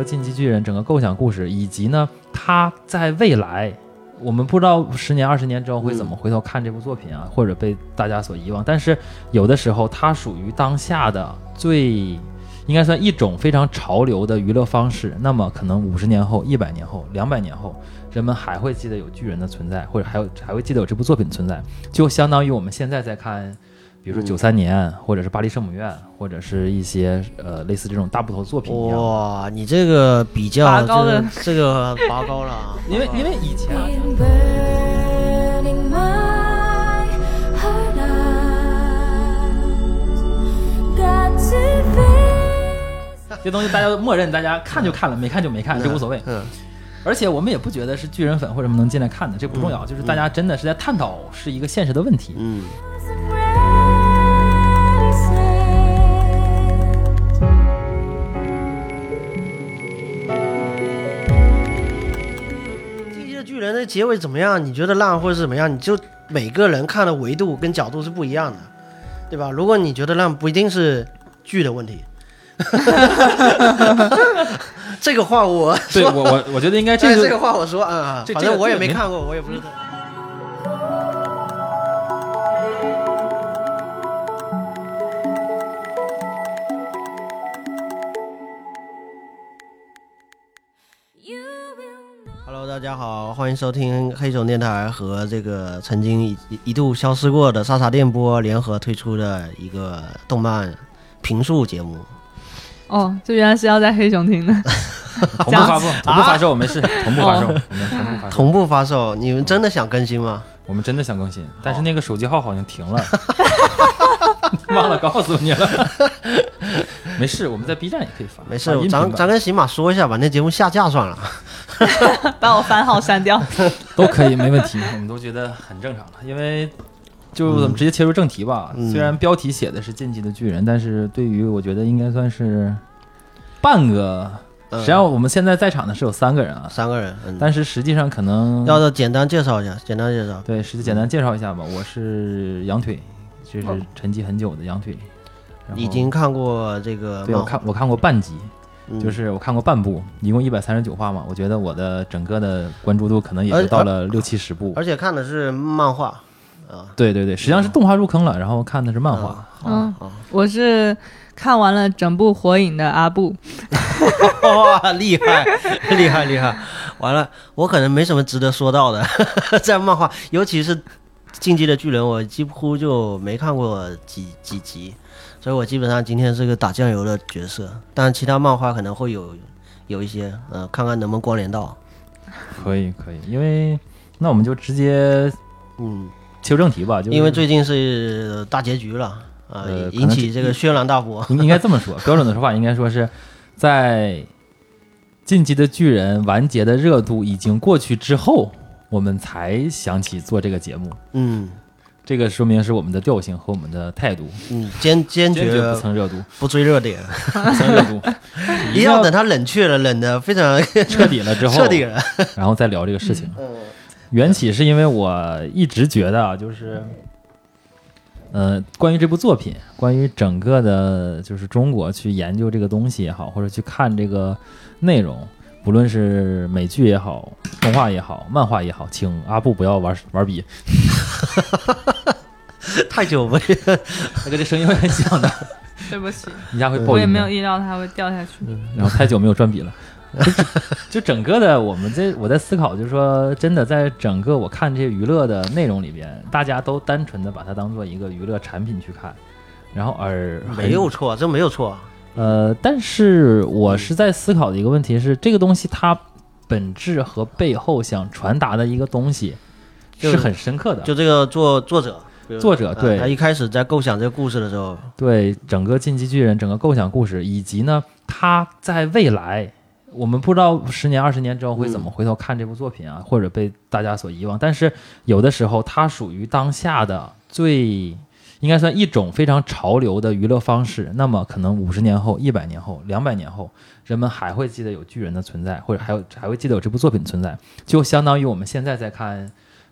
个进击巨人整个构想故事，以及呢，他在未来，我们不知道十年、二十年之后会怎么回头看这部作品啊，或者被大家所遗忘。但是有的时候，它属于当下的最应该算一种非常潮流的娱乐方式。那么可能五十年后、一百年后、两百年后，人们还会记得有巨人的存在，或者还有还会记得有这部作品存在，就相当于我们现在在看。比如说九三年，或者是巴黎圣母院，或者是一些呃类似这种大部头作品一样。哇，你这个比较拔高了这个拔高了啊，因为因为以前这东西大家默认，大家看就看了，没看就没看，这无所谓。嗯，而且我们也不觉得是巨人粉或者什么能进来看的，这不重要，就是大家真的是在探讨是一个现实的问题。嗯，《进人》的结尾怎么样？你觉得烂或者是怎么样？你就每个人看的维度跟角度是不一样的，对吧？如果你觉得烂，不一定是剧的问题。这个话我对我我我觉得应该这这个这个话我说啊，这反正我也没没看过，我也不知 Hello，大家好，欢迎收听黑熊电台和这个曾经一一度消失过的莎莎电波联合推出的一个动漫评述节目。哦，这原来是要在黑熊听的。同步发布，同步发售，没事，同步发售，我们同步发售。同步发售，你们真的想更新吗？我们真的想更新，但是那个手机号好像停了，忘了告诉你了。没事，我们在 B 站也可以发。没事咱咱跟喜马说一下，把那节目下架算了。把我番号删掉。都可以，没问题，我们都觉得很正常了。因为就我们直接切入正题吧。嗯虽然标题写的是“进击的巨人”，但是对于我觉得应该算是半个。嗯实际上我们现在在场的是有三个人啊，三个人，嗯，但是实际上可能要是简单介绍一下，简单介绍。对，实际简单介绍一下吧。我是羊腿，就是哦沉寂很久的羊腿。已经看过这个对我，看我看过半集，嗯就是我看过半部，一共一百三十九话嘛。我觉得我的整个的关注度可能也就到了六七十部。而且看的是漫画啊，对对对，实际上是动画入坑了，然后看的是漫画。啊嗯我是看完了整部《火影》的阿布，哇，厉害，厉害，厉害！完了，我可能没什么值得说到的，在漫画，尤其是《进击的巨人》，我几乎就没看过几几集，所以我基本上今天是个打酱油的角色。但其他漫画可能会有有一些，呃，看看能不能关联到。可以可以，因为那我们就直接嗯，切入正题吧，就是因为最近是大结局了啊、呃引起这个轩然大波。应应该这么说，标准的说法应该说是在《进击的巨人》完结的热度已经过去之后，我们才想起做这个节目。嗯这个说明是我们的调性和我们的态度，嗯，坚坚决不蹭热度，不追热点，不蹭热度，一定要等它冷却了，冷的非常 彻底了之后，彻底了。然后再聊这个事情。嗯缘起是因为我一直觉得啊，就是，呃，关于这部作品，关于整个的，就是中国去研究这个东西也好，或者去看这个内容，不论是美剧也好，动画也好，漫画也好，请阿布不要玩玩笔，太久没那个这声音会很响的，对不起，一下会爆音。我也没有意料它会掉下去。然后太久没有转笔了。就就整个的，我们这我在思考，就是说，真的在整个我看这些娱乐的内容里边，大家都单纯的把它当做一个娱乐产品去看，然后而没有错，这没有错。呃，但是我是在思考的一个问题是，这个东西它本质和背后想传达的一个东西是很深刻的，就这个作作者，作者对呃他一开始在构想这个故事的时候，对整个进击巨人整个构想故事，以及呢，他在未来，我们不知道十年、二十年之后会怎么回头看这部作品啊，或者被大家所遗忘。但是有的时候，它属于当下的最应该算一种非常潮流的娱乐方式。那么可能五十年后、一百年后、两百年后，人们还会记得有巨人的存在，或者还有还会记得有这部作品存在，就相当于我们现在在看。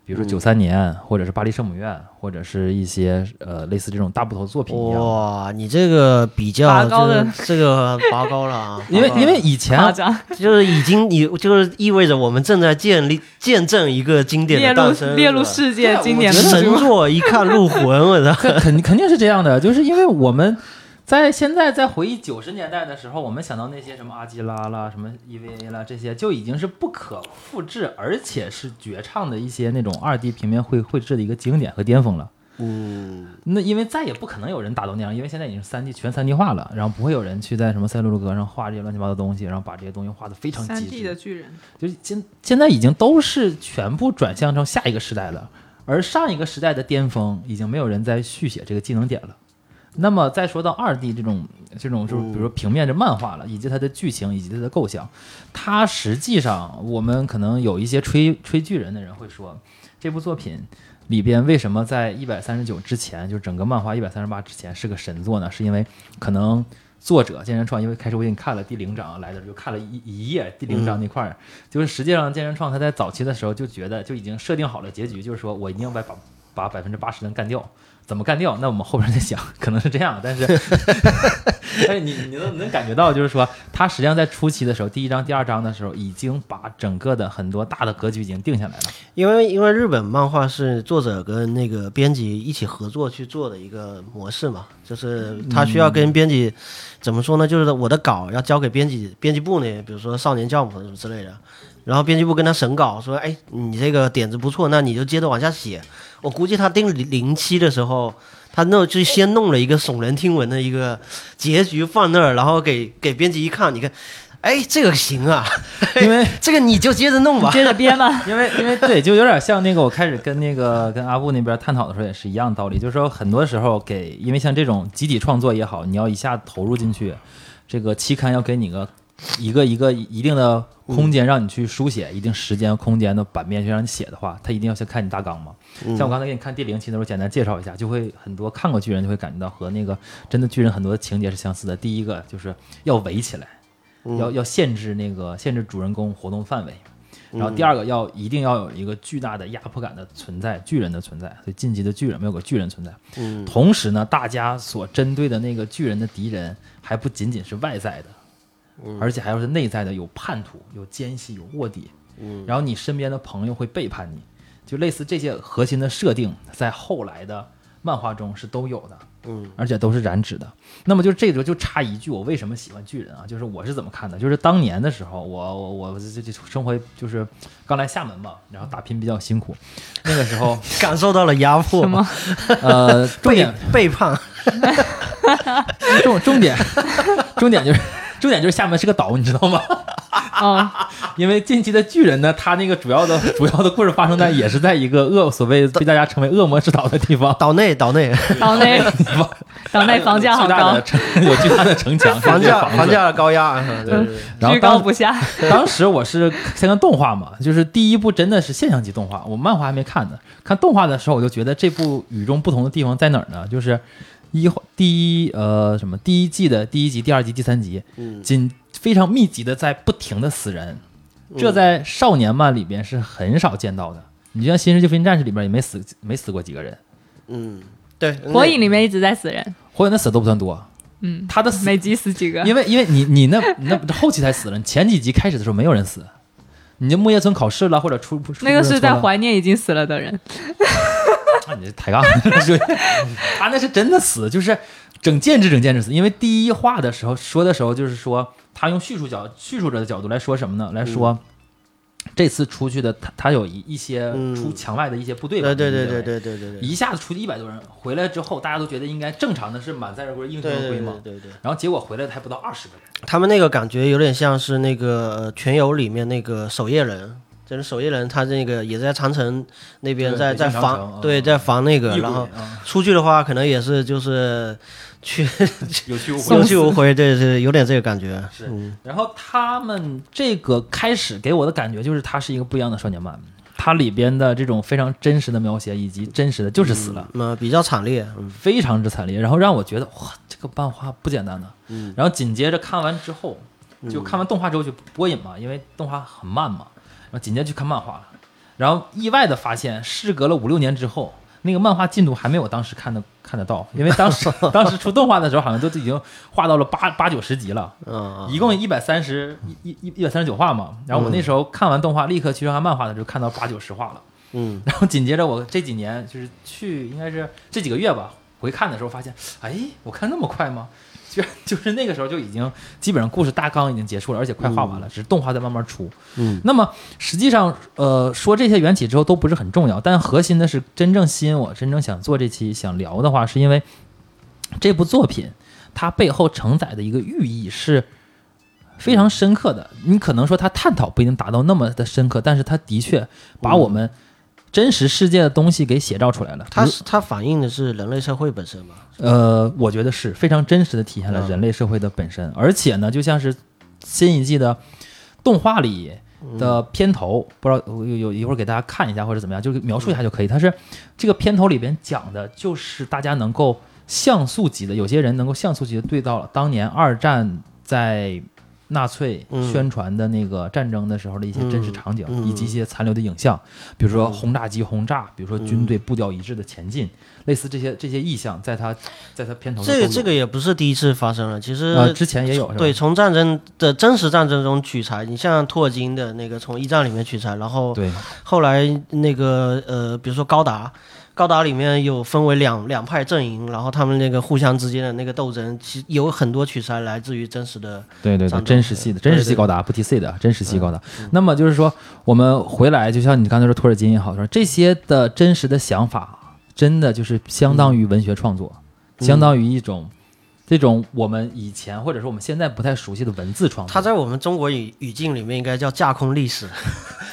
比如说九三年，或者是巴黎圣母院，或者是一些呃类似这种大部头作品一样。哇，你这个比较拔高的这个这个拔高了啊！因为因为以前 就是已经你就是意味着我们正在建立见证一个经典列入的诞生，列入世界经典的神。作，一看入魂，我操！肯肯肯定是这样的，就是因为我们在现在在回忆九十年代的时候，我们想到那些什么阿基拉啦、什么 EVA 啦，这些就已经是不可复制，而且是绝唱的一些那种二 D 平面绘绘制的一个经典和巅峰了。嗯，那因为再也不可能有人达到那样，因为现在已经是三 D 全三 D 化了，然后不会有人去在什么赛璐璐格上画这些乱七八糟的东西，然后把这些东西画得非常三极 D 致的。巨人，就是现现在已经都是全部转向成下一个时代了，而上一个时代的巅峰已经没有人再续写这个技能点了。那么再说到二 D 这种这种就是比如说平面的漫画了，以及它的剧情以及它的构想，它实际上我们可能有一些吹吹巨人的人会说，这部作品里边为什么在一百三十九之前，就整个漫画一百三十八之前是个神作呢？是因为可能作者健身创，因为开始我给你看了第零章来的，就看了一一页第零章那块儿，就是实际上健身创他在早期的时候就觉得就已经设定好了结局，就是说我一定要把把把百分之八十的人干掉。怎么干掉？那我们后边再想，可能是这样。但是，但是你你能能感觉到，就是说，他实际上在初期的时候，第一章、第二章的时候，已经把整个的很多大的格局已经定下来了。因为因为日本漫画是作者跟那个编辑一起合作去做的一个模式嘛，就是他需要跟编辑、怎么说呢？就是我的稿要交给编辑编辑部呢，比如说少年 Jump 什么之类的，然后编辑部跟他审稿说，哎，你这个点子不错，那你就接着往下写。我估计他定零零期的时候。他那就先弄了一个耸人听闻的一个结局放那儿，然后给给编辑一看，你看，哎，这个行啊，因为这个你就接着弄吧。接着编吧。因 为因为对，就有点像那个我开始跟那个跟阿布那边探讨的时候也是一样的道理，就是说很多时候给，因为像这种集体创作也好，你要一下投入进去，这个期刊要给你个一个一个一定的空间让你去书写，一定时间空间的版面去让你写的话，他一定要先看你大纲嘛。像我刚才给你看第零期的时候，简单介绍一下，就会很多看过巨人就会感觉到和那个真的巨人很多情节是相似的。第一个就是要围起来，要要限制那个限制主人公活动范围。然后第二个要一定要有一个巨大的压迫感的存在，巨人的存在，所以晋级的巨人没有个巨人存在。嗯同时呢，大家所针对的那个巨人的敌人还不仅仅是外在的，而且还要是内在的，有叛徒、有奸细、有卧底。嗯然后你身边的朋友会背叛你，就类似这些核心的设定，在后来的漫画中是都有的。嗯而且都是染指的。那么就这个就差一句，我为什么喜欢巨人啊？就是我是怎么看的？就是当年的时候，我我我这这生活就是刚来厦门嘛，然后打拼比较辛苦，那个时候 感受到了压迫，什么？呃，重背点背叛，重重点重点就是重点就是厦门是个岛，你知道吗？啊，因为近期的巨人呢，他那个主要的 主要的故事发生在也是在一个恶所谓被大家称为恶魔之岛的地方。岛内岛内岛内 岛内房价好高巨大的，城有巨大的城墙，房价房价高压，对对对然后居高不下。当时我是先看动画嘛，就是第一部真的是现象级动画，我漫画还没看呢。看动画的时候，我就觉得这部与众不同的地方在哪儿呢？就是一第一呃什么第一季的第一集、第二集、第三集，嗯。紧非常密集的在不停的死人，这在少年漫里边是很少见到的。你就像《新世纪福音战士》里边也没死没死过几个人，嗯，对，火影里面一直在死人，火影的死都不算多，嗯，他的死每集死几个？因为因为你你那那后期才死了，前几集开始的时候没有人死，你就木叶村考试了或者出出那个是在。怀念已经死了的人。啊，你这抬杠，说 他那是真的死，就是整建制整建制死。因为第一话的时候说的时候，就是说他用叙述角叙述者的角度来说什么呢？来说、这次出去的他他有一一些嗯出墙外的一些部队吧，对对对对对对对对，一下子出去一百多人，回来之后大家都觉得应该正常的是满载而归，英雄归嘛。对对对，然后结果回来的还不到二十个人。他们那个感觉有点像是那个呃全游里面那个守夜人。就是守夜人，他这个也在长城那边在在防，嗯对，在防那个，然后出去的话，可能也是就是去 有去无回有去无回，对对，有点这个感觉。是嗯然后他们这个开始给我的感觉就是，它是一个不一样的少年漫，它里边的这种非常真实的描写，以及真实的就是死了，那比较惨烈，嗯非常之惨烈，然后让我觉得哇，这个漫画不简单的。嗯然后紧接着看完之后，就看完动画之后就不过瘾嘛，因为动画很慢嘛，然后紧接着去看漫画了。然后意外的发现，事隔了五六年之后，那个漫画进度还没有当时看的看得到，因为当时 当时出动画的时候，好像都已经画到了八八九十集了，嗯，一共一百三十一一一百三十九话嘛。然后我那时候看完动画，立刻去看漫画的时候，看到八九十话了。嗯然后紧接着我这几年就是去应该是这几个月吧，回看的时候发现，哎，我看那么快吗？居然 就是那个时候就已经基本上故事大纲已经结束了，而且快画完了，只是动画在慢慢出。嗯那么实际上，呃，说这些缘起之后都不是很重要，但核心的是真正吸引我、真正想做这期想聊的话，是因为这部作品它背后承载的一个寓意是非常深刻的。你可能说它探讨不一定达到那么的深刻，但是它的确把我们真实世界的东西给写照出来了。它是它反映的是人类社会本身嘛？呃，我觉得是非常真实的体现了嗯人类社会的本身，而且呢，就像是新一季的动画里的片头，不知道有有一会儿给大家看一下或者怎么样，就是描述一下就可以。它是这个片头里边讲的，就是大家能够像素级的，有些人能够像素级的对到了当年二战在。纳粹嗯。宣传的那个战争的时候的一些真实场景，以及一些残留的影像，比如说轰炸机轰炸，比如说军队步调一致的前进，类似这些这些意象，在他在他片头这个这个也不是第一次发生了，其实呃之前也有对，从战争的真实战争中取材，你像托尔金的那个从一战里面取材，然后对。后来那个呃，比如说高达，高达里面有分为两两派阵营，然后他们那个互相之间的那个斗争，其实有很多取材来自于真实的。对对对，真实系的真实系高达不提 C 的真实系高达。那么就是说，我们回来，就像你刚才说托尔金也好，说这些的真实的想法，真的就是相当于文学创作，嗯相当于一种这种我们以前或者说我们现在不太熟悉的文字创作。它在我们中国语语境里面应该叫架空历史，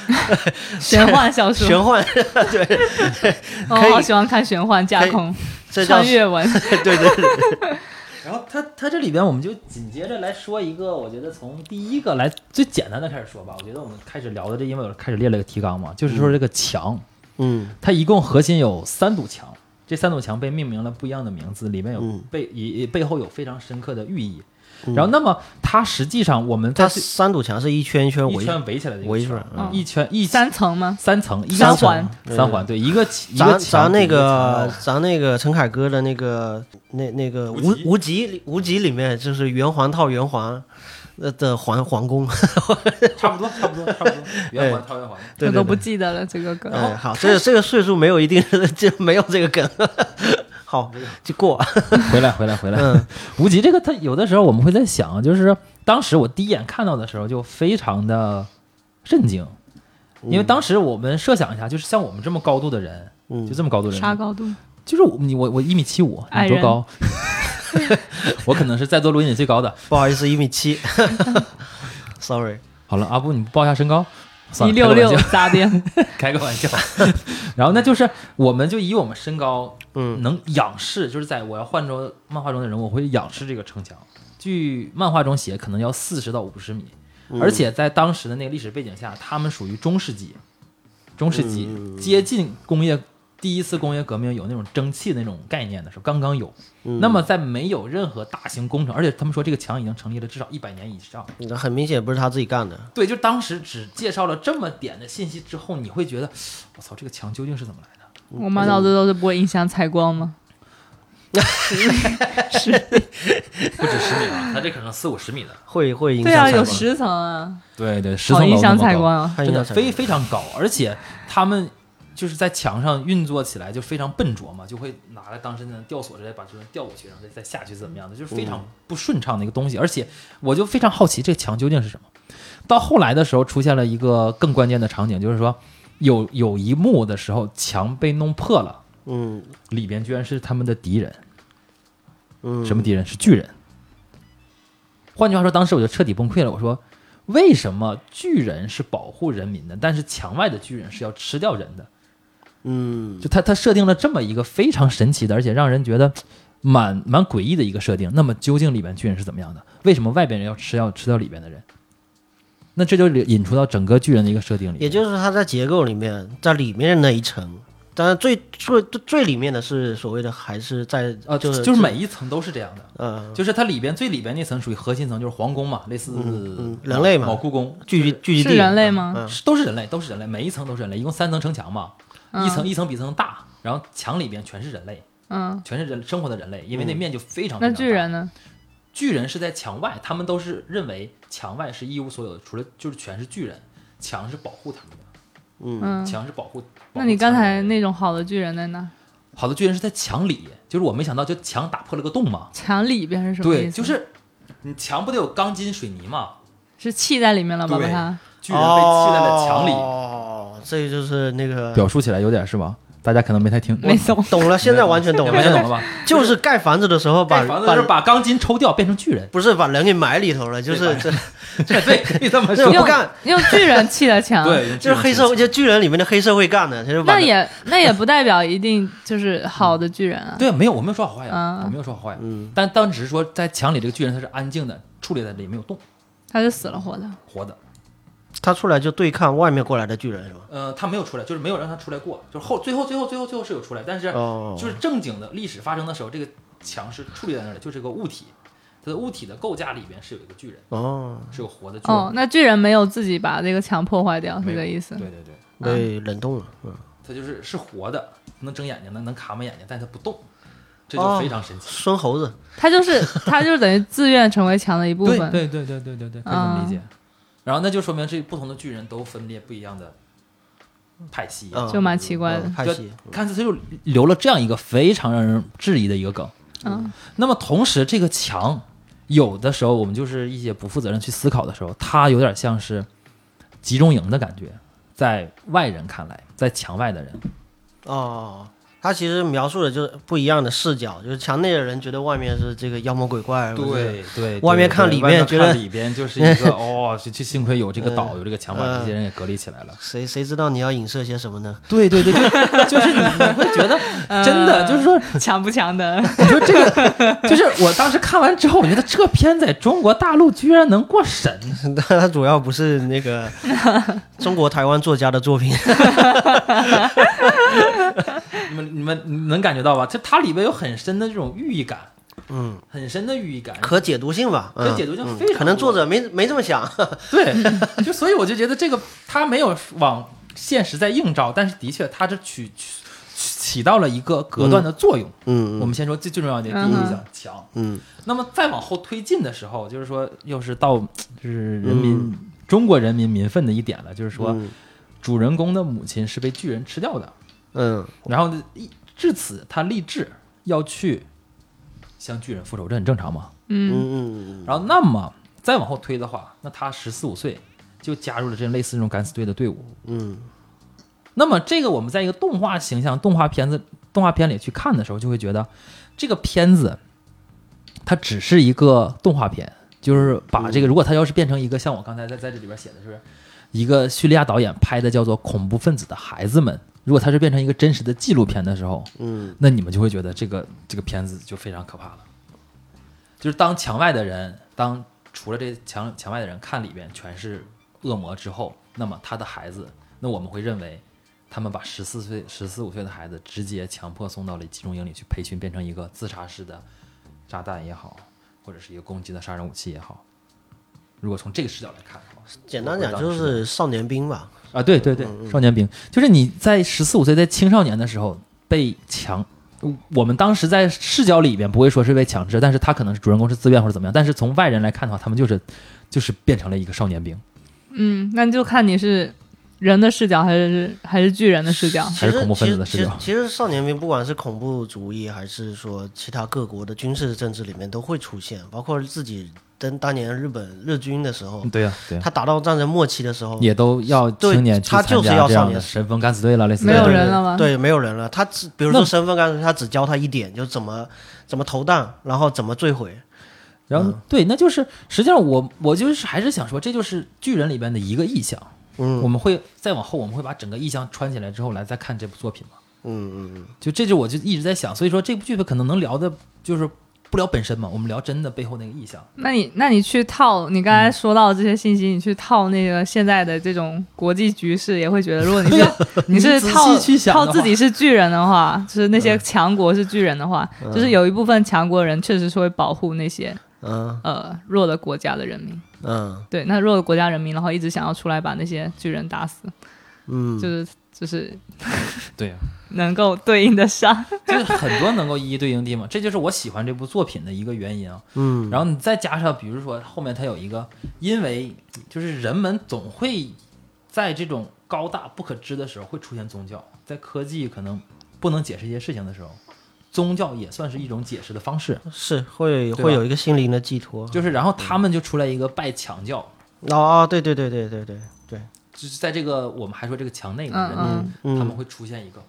玄幻小说，玄幻 对，我好喜欢看玄幻架空、这穿越文。对对对，然后它它这里边我们就紧接着来说一个，我觉得从第一个来最简单的开始说吧。我觉得我们开始聊的这，因为我开始列了个提纲嘛，就是说这个墙，嗯。它一共核心有三堵墙，这三堵墙被命名了不一样的名字，里面有嗯背以背后有非常深刻的寓意。然后，那么它实际上我们在它三堵墙是一圈一圈围，一圈围起来的一圈围出来嗯一圈一三层吗？三层三环三环对一个一咱个咱那个咱那个陈凯歌的那个那那个无无极无极里面就是圆环套圆环呃的皇皇宫，差不多差不多差不多圆环套圆环。我都不。记得了这个梗。哎，好，这个这个岁数没有一定就没有这个梗，好就过。回来回来回来，嗯无极这个，他有的时候我们会在想，就是当时我第一眼看到的时候就非常的震惊，因为当时我们设想一下，就是像我们这么高度的人，嗯就这么高度的人，啥高度？就是我你我我一米七五，你多高？我可能是在座录音里最高的。不好意思，一米七，sorry。好了，阿布，你报一下身高。一六六开个玩笑咋的？开个玩笑。然后那就是，我们就以我们身高，嗯能仰视，就是在我要换成漫画中的人物，我会仰视这个城墙。据漫画中写，可能要四十到五十米，嗯而且在当时的那个历史背景下，他们属于中世纪，中世纪嗯接近工业第一次工业革命有那种蒸汽的那种概念的时候，刚刚有。嗯那么在没有任何大型工程，而且他们说这个墙已经成立了至少一百年以上。那很明显不是他自己干的。对，就当时只介绍了这么点的信息之后，你会觉得，我操，这个墙究竟是怎么来的？我满脑子都是不会影响采光吗？不止十米啊，它这可能四五十米的。会会影对啊，响采光有十层啊，对对，十好影响层楼高，采光啊。真的非非常高，而且他们就是在墙上运作起来就非常笨拙嘛，就会拿来当时那吊索直接把这人吊过去，然后再再下去怎么样的，就是非常不顺畅的一个东西。而且我就非常好奇这个墙究竟是什么。到后来的时候，出现了一个更关键的场景，就是说有有一幕的时候，墙被弄破了，嗯里边居然是他们的敌人。嗯，什么敌人？是巨人。换句话说，当时我就彻底崩溃了。我说，为什么巨人是保护人民的，但是墙外的巨人是要吃掉人的？嗯就他他设定了这么一个非常神奇的，而且让人觉得蛮蛮诡异的一个设定。那么究竟里边巨人是怎么样的？为什么外边人要吃要吃掉里边的人？那这就引出到整个巨人的一个设定里。也就是它在结构里面，在里面的那一层当然最最最里面的是所谓的还是在啊，就是就是每一层都是这样的，嗯就是它里边最里边那层属于核心层，就是皇宫嘛，类似嗯人类嘛老故宫，聚集聚集地是人类吗嗯是都是人类，都是人类，每一层都是人类，一共三层城墙嘛，嗯一层一层比一层大，然后墙里边全是人类，嗯，全是人生活的人类，因为那面就非常那非常大巨人呢？巨人是在墙外，他们都是认为墙外是一无所有的，除了就是全是巨人，墙是保护他们的，嗯，墙是保护。那你刚才那种好的巨人在哪？好的巨人是在墙里，就是我没想到，就墙打破了个洞嘛。墙里边是什么意对，就是你墙不得有钢筋水泥嘛？是砌在里面了吧？把对它巨人被砌在了墙里，哦，这就是那个表述起来有点是吧？大家可能没太听，没懂。懂了，现在完全懂了，没太懂了吧？就是盖房子的时候把盖房子把钢筋抽掉变成巨人，不是把人给埋里头了，就是 这对，可以这么说。用这不干，用巨人砌的墙，，对，就是黑社会，就巨人里面的黑社会干的，那也那也不代表一定就是好的巨人啊。对，没有，我没有说好坏呀，嗯我没有说好坏呀。嗯但当只是说在墙里这个巨人他是安静的，矗立在这里没有动，他是死了活的。活的。他出来就对抗外面过来的巨人是吧？呃，他没有出来，就是没有让他出来过，就是后最后最后最后最后是有出来，但是哦，就是正经的历史发生的时候，这个墙是矗立在那儿的，就是个物体，它的物体的构架里边是有一个巨人，哦，是有活的巨人。哦，那巨人没有自己把这个墙破坏掉，是这个意思对。对对，被冷冻了，嗯，它就是是活的，能睁眼睛，能能卡满眼睛，但它不动，这就哦非常神奇。孙猴子，他就是他就是等于自愿成为墙的一部分。对对对对对对，可以这么理解。然后那就说明这不同的巨人都分裂不一样的派系，嗯。就蛮奇怪的。嗯派系，看似他就留了这样一个非常让人质疑的一个梗。嗯，那么同时，这个墙有的时候我们就是一些不负责任去思考的时候，它有点像是集中营的感觉，在外人看来，在墙外的人，哦。他其实描述的就是不一样的视角，就是墙内的人觉得外面是这个妖魔鬼怪，对对，外面看里面觉得里边就是一个 哦，就就幸亏有这个岛，嗯有这个墙把这些人给隔离起来了。谁谁知道你要影射些什么呢？对对对，就 就是你你会觉得真的就是说，强不强的？你说这个，就是我当时看完之后，我觉得这片在中国大陆居然能过审，但它主要不是那个中国台湾作家的作品，你们你们能感觉到吧？这它里边有很深的这种寓意感，嗯，很深的寓意感。可解读性吧，嗯。可解读性嗯非常可能作者没没这么想，对，就所以我就觉得这个他没有往现实在映照，但是的确他这取起起到了一个隔断的作用。嗯，我们先说最最重要的第一嗯。印象强。嗯。那么再往后推进的时候，就是说又是到就是人民、中国人民民愤的一点了，就是说嗯。主人公的母亲是被巨人吃掉的，嗯。然后呢一至此他立志要去向巨人复仇，这很正常嘛。嗯。嗯。嗯然后那么再往后推的话，那他十四五岁就加入了这类似这种敢死队的队伍。嗯。那么这个我们在一个动画形象、动画片子、动画片里去看的时候，就会觉得这个片子它只是一个动画片，就是把这个，如果他要是变成一个像我刚才在在这里边写的是一个叙利亚导演拍的叫做《恐怖分子的孩子们》，如果它是变成一个真实的纪录片的时候，嗯那你们就会觉得这个这个片子就非常可怕了。就是当墙外的人，当除了这墙墙外的人看里边全是恶魔之后，那么他的孩子，那我们会认为他们把十四岁、十四五岁的孩子直接强迫送到了集中营里去培训，变成一个自杀式的炸弹也好，或者是一个攻击的杀人武器也好。如果从这个视角来看的话，简单讲就是少年兵吧，啊，对对对，少年兵就是你在十四五岁，在青少年的时候被强，我们当时在视角里边不会说是被强制，但是他可能是主人公是自愿或者怎么样，但是从外人来看的话，他们就是就是变成了一个少年兵，嗯，那就看你是人的视角还是还是巨人的视角。还是恐怖分子的视角。其实少年兵不管是恐怖主义，还是说其他各国的军事政治里面都会出现，包括自己跟当年日本日军的时候，对呀、对呀、他打到战争末期的时候，也都要对青年去参他就是加这样的要少年神风敢死队了，类似没有人了吗对，没有人了。他只比如说神风敢死队他只教他一点，就怎么怎么投弹，然后怎么坠毁。然后、对，那就是实际上我我就是还是想说，这就是巨人里边的一个意象。嗯我们会再往后，我们会把整个意象穿起来之后来再看这部作品嘛。嗯嗯嗯，就这就我就一直在想，所以说这部剧可能能聊的，就是不聊本身嘛，我们聊真的背后那个意向。那你那你去套你刚才说到的这些信息，你去套那个现在的这种国际局势，也会觉得，如果你是 你是套套自己是巨人的话，就是那些强国是巨人的话，就是有一部分强国人确实是会保护那些嗯。呃弱的国家的人民。嗯。对，那弱的国家人民，然后一直想要出来把那些巨人打死，嗯，就是就是 对呀、能够对应得上。就是很多能够一一对应的地方，这就是我喜欢这部作品的一个原因啊。嗯，然后你再加上，比如说后面它有一个，因为就是人们总会在这种高大不可知的时候会出现宗教，在科技可能不能解释一些事情的时候，宗教也算是一种解释的方式。是会会有一个心灵的寄托。就是然后他们就出来一个拜强教，哦哦，对对对对对对对，就是在这个我们还说这个墙内的人，嗯嗯嗯他们会出现一个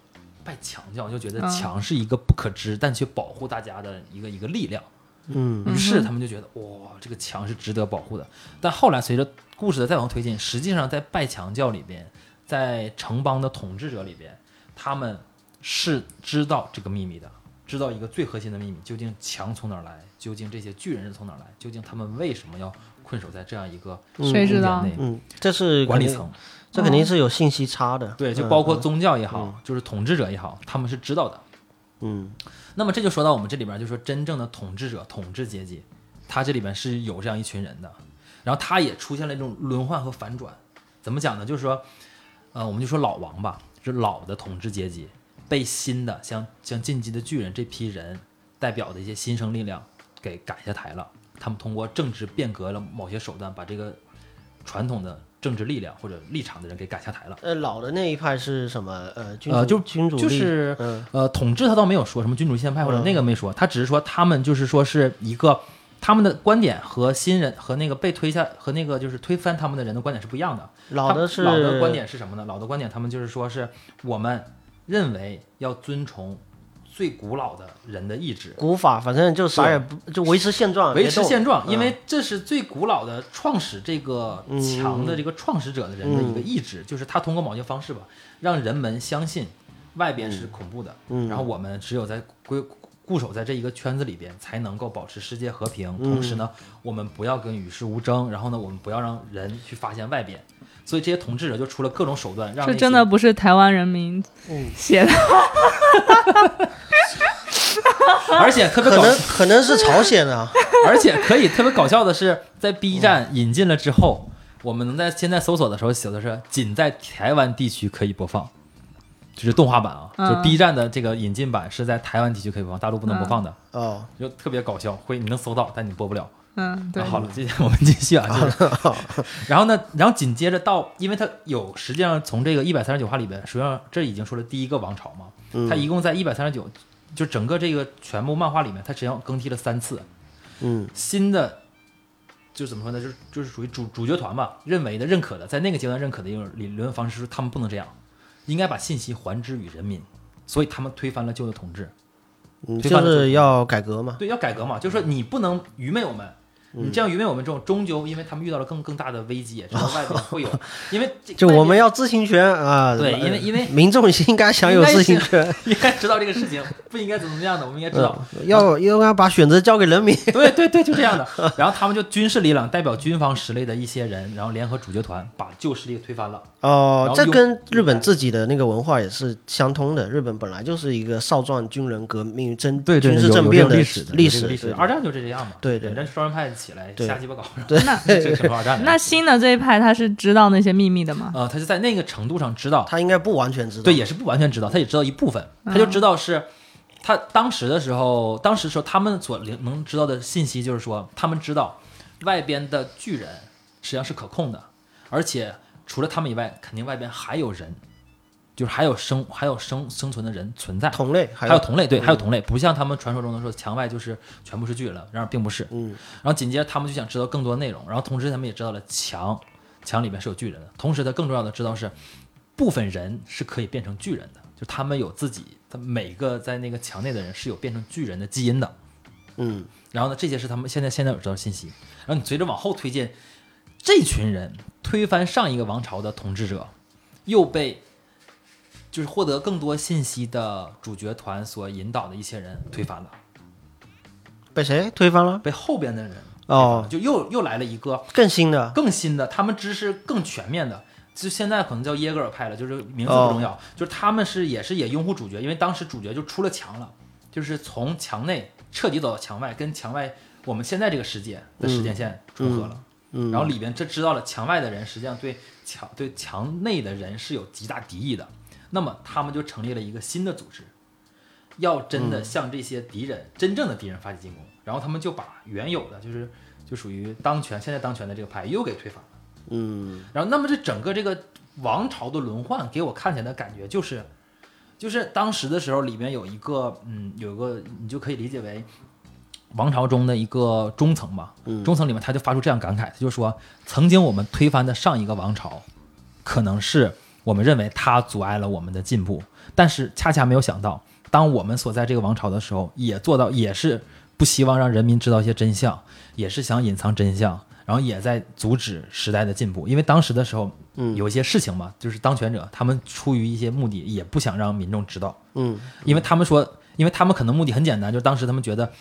拜强教，就觉得嗯强是一个不可知但却保护大家的一个一个力量。嗯于是他们就觉得哇，这个墙是值得保护的。但后来随着故事的再往推进，实际上在拜强教里边，在城邦的统治者里边，他们是知道这个秘密的，知道一个最核心的秘密，究竟墙从哪儿来，究竟这些巨人是从哪儿来，究竟他们为什么要困守在这样一个谁知道空间内？嗯，这是管理层这肯定是有信息差的。对，就嗯包括宗教也好，就是统治者也好，他们是知道的。嗯那么这就说到我们这里边，就说真正的统治者、统治阶级，他这里边是有这样一群人的，然后他也出现了一种轮换和反转。怎么讲呢？就是说，呃，我们就说老王吧，就是老的统治阶级被新的像像进击的巨人这批人代表的一些新生力量给赶下台了。他们通过政治变革了某些手段，把这个传统的政治力量或者立场的人给赶下台了。呃，老的那一派是什么？呃，君主呃就君主立就是嗯呃，统治他倒没有说什么君主宪派或者嗯那个没说，他只是说他们就是说是一个他们的观点和新人和那个被推下和那个就是推翻他们的人的观点是不一样的。老的是老的观点是什么呢？老的观点他们就是说是我们认为要遵从最古老的人的意志，古法，反正就啥也不就维持现状，维持现状，嗯。因为这是最古老的创始这个强的这个创始者的人的一个意志，就是他通过某些方式吧，让人们相信外边是恐怖的，嗯。然后我们只有在归固守在这一个圈子里边，才能够保持世界和平。嗯同时呢，我们不要跟与世无争，然后呢，我们不要让人去发现外边。所以这些统治者就出了各种手段，让这真的不是台湾人民嗯。写的，而且特别可能可能是朝鲜啊，而且可以特别搞笑的是，在 B 站引进了之后，我们能在现在搜索的时候写的是仅在台湾地区可以播放，就是动画版啊，嗯。就 B 站的这个引进版是在台湾地区可以播放，大陆不能播放的，哦，就特别搞笑，会你能搜到，但你播不了。嗯，对啊，好了，今 天我们继续啊，就是，然后呢，然后紧接着到，因为它有实际上从这个一百三十九话里边，实际上这已经说了第一个王朝嘛，它一共在一百三十九，就整个这个全部漫画里面，它实际上更替了三次，嗯新的，就是怎么说呢？就是就是属于主主角团吧，认为的、认可的，在那个阶段认可的一种理论方式是，他们不能这样，应该把信息还之于人民，所以他们推翻了旧的统治。嗯，就是要改革嘛，对，要改革嘛，就是说你不能愚昧我们。你这样愚昧我们这种，终究因为他们遇到了更更大的危机，也知道外边会有，因为这就我们要知情权啊，对呃因为因为民众应该享有知情权，应该知道这个事情不应该怎么怎么样的，我们应该知道。嗯要要要把选择交给人民，对对对，就这样的。然后他们就军事力量代表军方实力的一些人，然后联合主角团把旧势力推翻了。哦这跟日本自己的那个文化也是相通的。日本本来就是一个少壮军人革命征军事政变历史的历史，历史，二战就这样嘛。对对人家双人派起来瞎鸡巴搞，那新的这一派他是知道那些秘密的吗？呃，他就在那个程度上知道，他应该不完全知道。对，也是不完全知道，他也知道一部分，他就知道是。他当时的时候，当时时候他们所能能知道的信息就是说，他们知道外边的巨人实际上是可控的，而且除了他们以外，肯定外边还有人，就是还有生还有生生存的人存在，同类还还有同类，对，还有同类，不像他们传说中的说墙外就是全部是巨人了，然而并不是。嗯，然后紧接着他们就想知道更多内容，然后同时他们也知道了墙墙里面是有巨人的，同时他更重要的知道是部分人是可以变成巨人的，就他们有自己，他每个在那个墙内的人是有变成巨人的基因的。嗯，然后呢，这些是他们现在现在有知道信息。然后你随着往后推进，这群人推翻上一个王朝的统治者，又被就是获得更多信息的主角团所引导的一些人推翻了。被谁推翻了？被后边的人哦，就又又来了一个更新的，更新的，他们知识更全面的。就现在可能叫耶格尔派了，就是名字哦不重要，就是他们是也是也拥护主角，因为当时主角就出了墙了，就是从墙内彻底走到墙外，跟墙外我们现在这个世界的时间线重合了。嗯，然后里边这知道了墙外的人实际上对墙对墙内的人是有极大敌意的，那么他们就成立了一个新的组织，要真的向这些敌人、真正的敌人发起进攻，然后他们就把原有的就是就属于当权现在当权的这个派又给推翻了。嗯然后，那么这整个这个王朝的轮换，给我看起来的感觉就是，就是当时的时候里面有一个，嗯，有一个你就可以理解为王朝中的一个中层吧。嗯中层里面他就发出这样感慨，他就说，曾经我们推翻的上一个王朝，可能是我们认为它阻碍了我们的进步，但是恰恰没有想到，当我们所在这个王朝的时候，也做到也是不希望让人民知道一些真相，也是想隐藏真相，然后也在阻止时代的进步。因为当时的时候，嗯有一些事情嘛，就是当权者他们出于一些目的，也不想让民众知道，嗯因为他们说，因为他们可能目的很简单，就是当时他们觉得，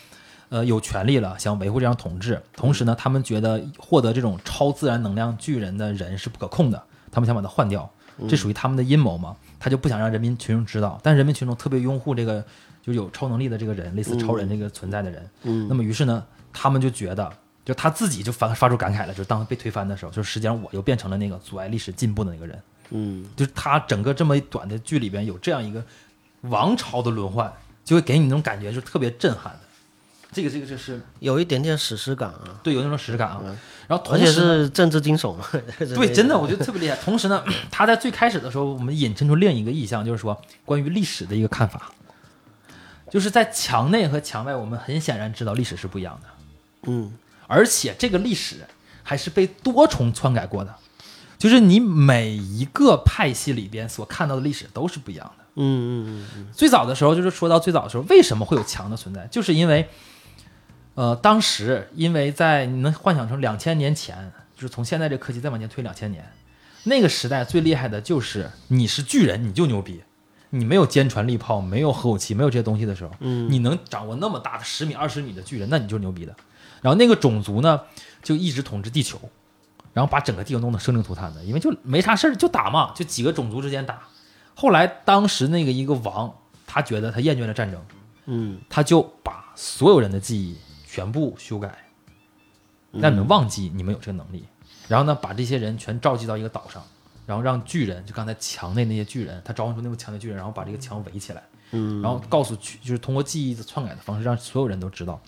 呃，有权利了，想维护这样统治，同时呢，他们觉得获得这种超自然能量巨人的人是不可控的，他们想把它换掉，这属于他们的阴谋嘛，他就不想让人民群众知道，但人民群众特别拥护这个就有超能力的这个人，类似超人这个存在的人，嗯那么于是呢，他们就觉得。就他自己就发发出感慨了，就是当被推翻的时候，就是实际上我又变成了那个阻碍历史进步的那个人。嗯就是他整个这么短的剧里边有这样一个王朝的轮换，就会给你那种感觉，就是特别震撼的。这个这个就是有一点点史诗感啊，对有那种史诗感啊。然后同而且时政治惊悚。对，真的我觉得特别厉害。同时呢，他在最开始的时候，我们引申出另一个意象，就是说关于历史的一个看法，就是在墙内和墙外，我们很显然知道历史是不一样的。嗯而且这个历史还是被多重篡改过的，就是你每一个派系里边所看到的历史都是不一样的。嗯嗯嗯最早的时候，就是说到最早的时候，为什么会有墙的存在？就是因为，呃，当时因为在你能幻想成两千年前，就是从现在这科技再往前推两千年，那个时代最厉害的就是你是巨人你就牛逼，你没有坚船利炮，没有核武器，没有这些东西的时候，嗯你能掌握那么大的十米、二十米的巨人，那你就是牛逼的。然后那个种族呢，就一直统治地球，然后把整个地球弄得生灵涂炭的，因为就没啥事儿就打嘛，就几个种族之间打。后来当时那个一个王，他觉得他厌倦了战争，嗯他就把所有人的记忆全部修改，让你们忘记你们有这个能力，然后呢，把这些人全召集到一个岛上，然后让巨人，就刚才墙内那些巨人，他召唤出那个墙内巨人，然后把这个墙围起来，嗯，然后告诉去，就是通过记忆的篡改的方式，让所有人都知道，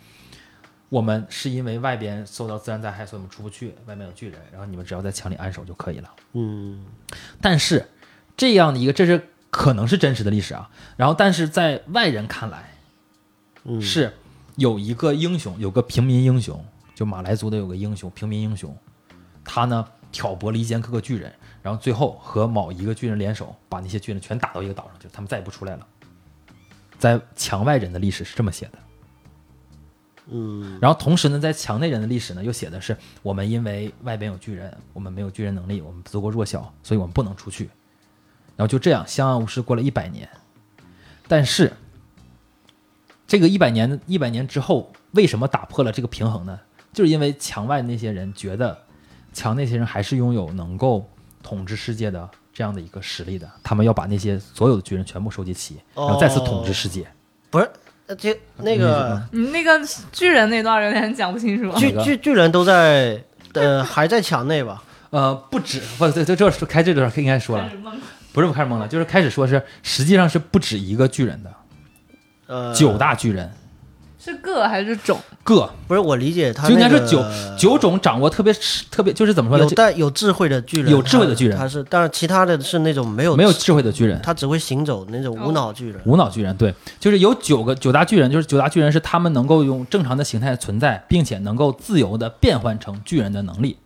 我们是因为外边受到自然灾害，所以我们出不去，外面有巨人，然后你们只要在墙里安守就可以了。嗯但是这样的一个，这是可能是真实的历史啊。然后，但是在外人看来，嗯是有一个英雄，有个平民英雄，就马来族的有个英雄，平民英雄，他呢挑拨离间各个巨人，然后最后和某一个巨人联手，把那些巨人全打到一个岛上去，他们再也不出来了。在墙外人的历史是这么写的。嗯然后同时呢，在墙内人的历史呢，又写的是我们因为外边有巨人，我们没有巨人能力，我们足够弱小，所以我们不能出去。然后就这样相安无事过了一百年。但是，这个一百年一百年之后，为什么打破了这个平衡呢？就是因为墙外那些人觉得墙内那些人还是拥有能够统治世界的这样的一个实力的，他们要把那些所有的巨人全部收集齐，然后再次统治世界。不是，呃这那个你那个巨人那段有点讲不清楚。巨巨巨人都在呃还在墙内吧？呃，不止，不，这这这是开这段应该说了，不是我开始懵了，就是开始说是实际上是不止一个巨人的，呃，九大巨人是个还是种？个，不是我理解他就应该是九九种掌握特别特别，就是怎么说呢？有这带有智慧的巨人，有智慧的巨人他是，但是其他的是那种没有没有智慧的巨人，他只会行走那种无脑巨人。无脑巨人，对，就是有九个九大巨人，就是九大巨人是他们能够用正常的形态存在，并且能够自由的变换成巨人的能力。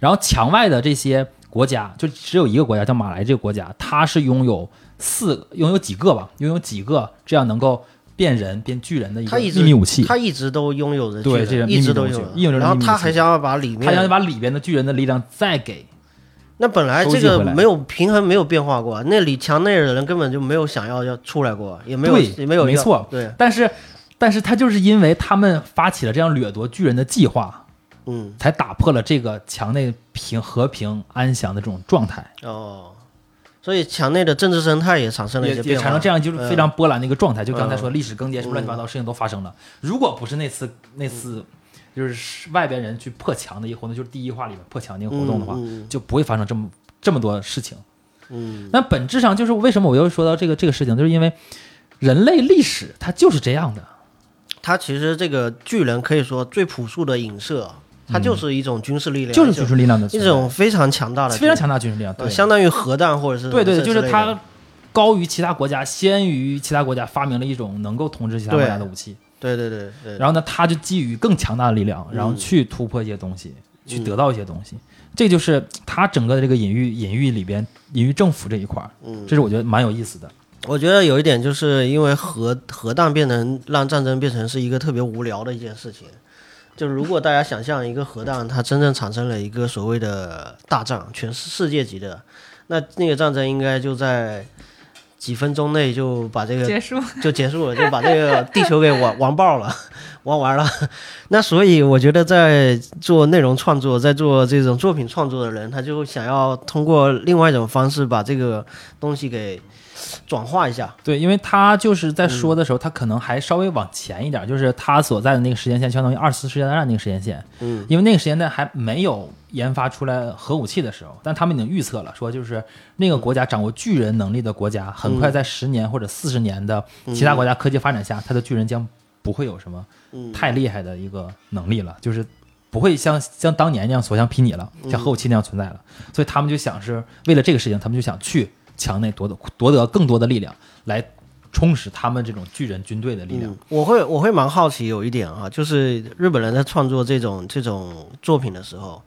然后墙外的这些国家，就只有一个国家叫马来这个国家，它是拥有四拥有几个吧，拥有几个这样能够变人变巨人的一个秘密武器。他一直都拥有着对这个一直都有一直都是秘密武器然后他还想要把里面他想面，把里边的巨人的力量再给。那本来这个没有平衡，没有变化过，那里墙内的人根本就没有想要要出来过，也没有对也没有没错。对，但是但是他就是因为他们发起了这样掠夺巨人的计划，嗯，才打破了这个墙内平和平安详的这种状态，哦，所以墙内的政治生态也产生了一些变化，产生这样就是非常波澜的一个状态。就刚才说嗯历史更迭什么乱七八糟事情都发生了。如果不是那次那次就是外边人去破墙的一个活动，就是第一话里面破墙那个活动的话，就不会发生这么这么多事情。嗯那本质上就是为什么我又说到这个这个事情，就是因为人类历史它就是这样的。它其实这个巨人可以说最朴素的影射，它就是一种军事力量，嗯就是军事力量的一种非常强大的，非常强大军事力量，相当于核弹或者是对对就是它高于其他国家，先于其他国家发明了一种能够统治其他国家的武器，对对对对，然后呢，他就基于更强大的力量，然后去突破一些东西，去得到一些东西，这就是他整个的这个隐喻隐喻里边隐喻政府这一块儿，嗯这是我觉得蛮有意思的。我觉得有一点就是因为核核弹变成让战争变成是一个特别无聊的一件事情。就是如果大家想象一个核弹，它真正产生了一个所谓的大战，全是世界级的，那那个战争应该就在几分钟内就把这个结束。就结束了，就把这个地球给玩玩爆了，玩完了。那所以我觉得，在做内容创作，在做这种作品创作的人，他就想要通过另外一种方式把这个东西给转化一下。对，因为他就是在说的时候，他可能还稍微往前一点，就是他所在的那个时间线，相当于二次世界大战那个时间线。嗯，因为那个时间段还没有研发出来核武器的时候，但他们已经预测了，说就是那个国家掌握巨人能力的国家，很快在十年或者四十年的其他国家科技发展下，他的巨人将不会有什么太厉害的一个能力了，就是不会像像当年那样所向披靡了，像核武器那样存在了。所以他们就想是为了这个事情，他们就想去墙内夺得夺得更多的力量，来充实他们这种巨人军队的力量。我会我会蛮好奇有一点啊，就是日本人在创作这种这种作品的时候，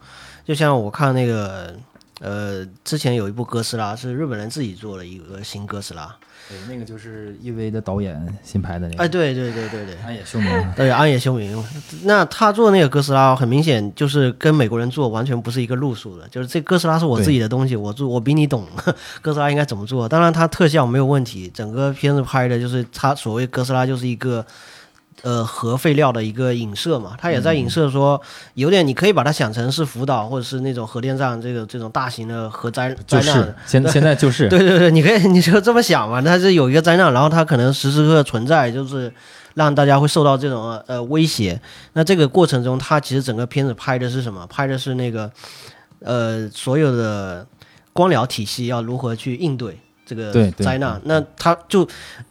就像我看那个呃，之前有一部哥斯拉是日本人自己做的一个新哥斯拉，对，那个就是一 v 的导演新拍的那个，哎，对对对对对，安野秀明。对，安野秀明，那他做那个哥斯拉，很明显就是跟美国人做完全不是一个路数的。就是这哥斯拉是我自己的东西，我做我比你懂 哥斯拉应该怎么做。当然，他特效没有问题，整个片子拍的就是他所谓哥斯拉就是一个呃核废料的一个影射嘛，他也在影射说，有点你可以把它想成是福岛或者是那种核电站这个这种大型的核灾灾难。现 现在就是对对对，你可以你就这么想嘛，它是有一个灾难，然后它可能时时刻刻存在，就是让大家会受到这种呃威胁。那这个过程中，它其实整个片子拍的是什么？拍的是那个呃所有的光疗体系要如何去应对这个灾难。那他就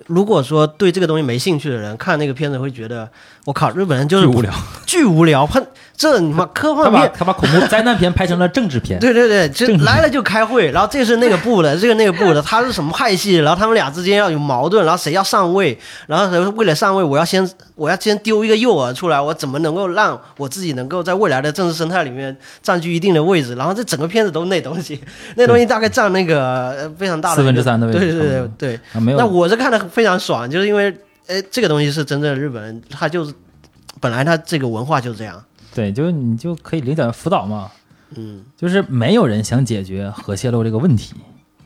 如果说对这个东西没兴趣的人看那个片子，会觉得我靠，日本人就是巨无聊，巨无聊，喷这你妈科幻片。他把恐怖灾难片拍成了政治片。对对对，就来了就开会，然后这是那个部的，这个那个部的，他是什么派系，然后他们俩之间要有矛盾，然后谁要上位，然后为了上位，我要先我要先丢一个诱饵出来，我怎么能够让我自己能够在未来的政治生态里面占据一定的位置？然后这整个片子都是那东西，那东西大概占那个呃非常大的四分之三的位置对对对对。啊，没有。那我是看的非常爽，就是因为呃这个东西是真正的日本人，他就是本来他这个文化就是这样，对，就是你就可以领点辅导嘛，嗯就是没有人想解决核泄漏这个问题，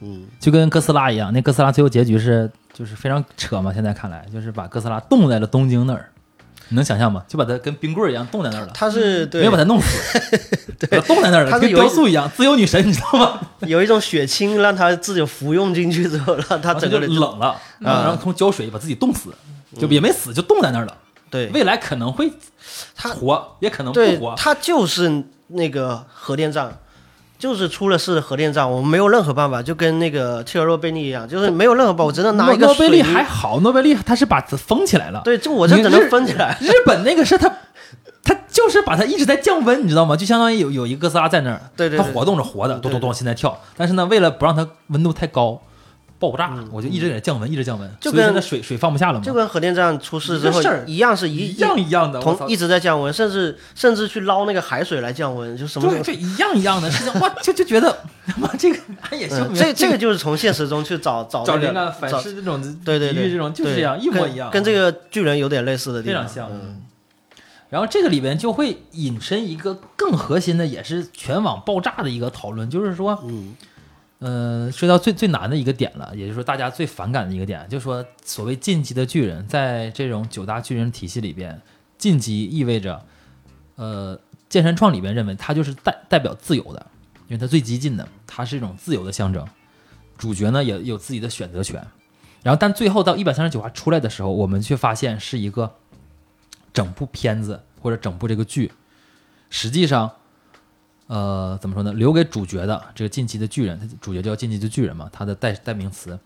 嗯就跟哥斯拉一样，那哥斯拉最后结局是就是非常扯嘛，现在看来就是把哥斯拉冻在了东京那儿，你能想象吗？就把它跟冰棍儿一样冻在那儿了，他是对没有把它弄死，对它冻在那儿了，跟它是有一雕塑一样，自由女神，你知道吗？有一种血清，让它自己服用进去之后，让他然后它就整个人冷了，然后然后通过胶水把自己冻死，就也没死，就冻在那儿了。对未来可能会它活，也可能不活，。它就是那个核电站，就是出了事的核电站，我们没有任何办法，就跟那个切尔诺贝利一样，就是没有任何办法，我只能拿一个诺贝利还好，诺贝利它是把它封起来了。对，就我这只能封起来。日本那个是它，它就是把它一直在降温，你知道吗？就相当于有有一个哥斯拉在那儿，对对对它活动着活的，对咚咚咚，现在跳。但是呢，为了不让它温度太高，爆炸，嗯我就一直给它降温，一直降温，就跟所以现在水水放不下了嘛，就跟核电站出事之后一样，是一一样一样的，同一直在降温，甚至甚至去捞那个海水来降温，就什么对，这一样一样的事情，哇，就就觉得他妈这个安野秀嗯，明这这个就是从现实中去找找那个找灵感反找噬这种对对对，这种就是对这样一模一样，跟这个巨人有点类似的地方，非常像。嗯。然后这个里边就会引申一个更核心的，也是全网爆炸的一个讨论，就是说，嗯呃，说到最最难的一个点了，也就是说大家最反感的一个点，就是说所谓晋级的巨人，在这种九大巨人体系里边，晋级意味着，呃，剑山创里边认为它就是代代表自由的，因为它最激进的，它是一种自由的象征。主角呢也有自己的选择权，然后但最后到一百三十九话出来的时候，我们却发现是一个整部片子或者整部这个剧，实际上。呃，怎么说呢？留给主角的这个晋级的巨人，他主角叫晋级的巨人嘛，他的代代名词，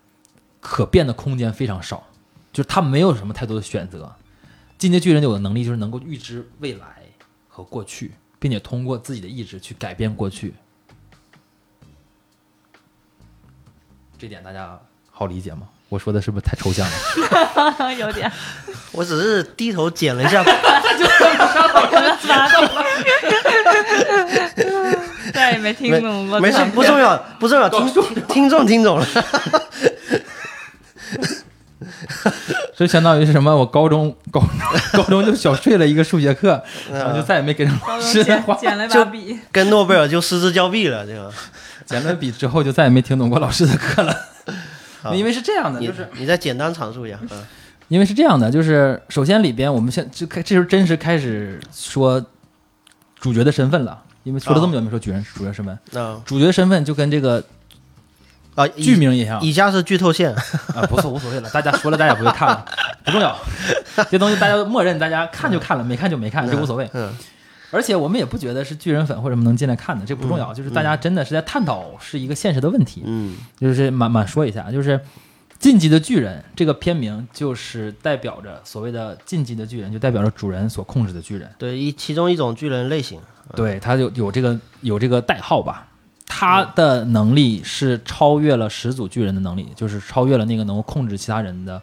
可变的空间非常少，就是他没有什么太多的选择。晋级巨人有的能力就是能够预知未来和过去，并且通过自己的意志去改变过去。这点大家好理解吗？我说的是不是太抽象了？有点。我只是低头捡了一下，再也没听懂过。没事，不重要，不重要，听听众听懂了。这相当于是什么？我高中高中高中就小睡了一个数学课，然后就再也没给老高中师捡了把笔，跟诺贝尔就失之交臂了，这个。捡了笔之后，就再也没听懂过老师的课了。因为是这样的，你就是你再简单阐述一下，嗯因为是这样的，就是首先里边我们现就开这时候真实开始说主角的身份了，因为说了这么久没说主人主角身份，那主角身份就跟这个啊，剧名一样。以下是剧透线，啊，不错无所谓了，大家说了大家也不会看了，不重要，这东西大家默认大家看就看了，没看就没看，这无所谓。嗯。而且我们也不觉得是巨人粉或者什么能进来看的，这不重要，就是大家真的是在探讨是一个现实的问题。嗯。就是满满说一下，就是《进击的巨人》这个片名，就是代表着所谓的进击的巨人，就代表着主人所控制的巨人。对，一其中一种巨人类型，对，他就有这个有这个代号吧。他的能力是超越了始祖巨人的能力，就是超越了那个能够控制其他人的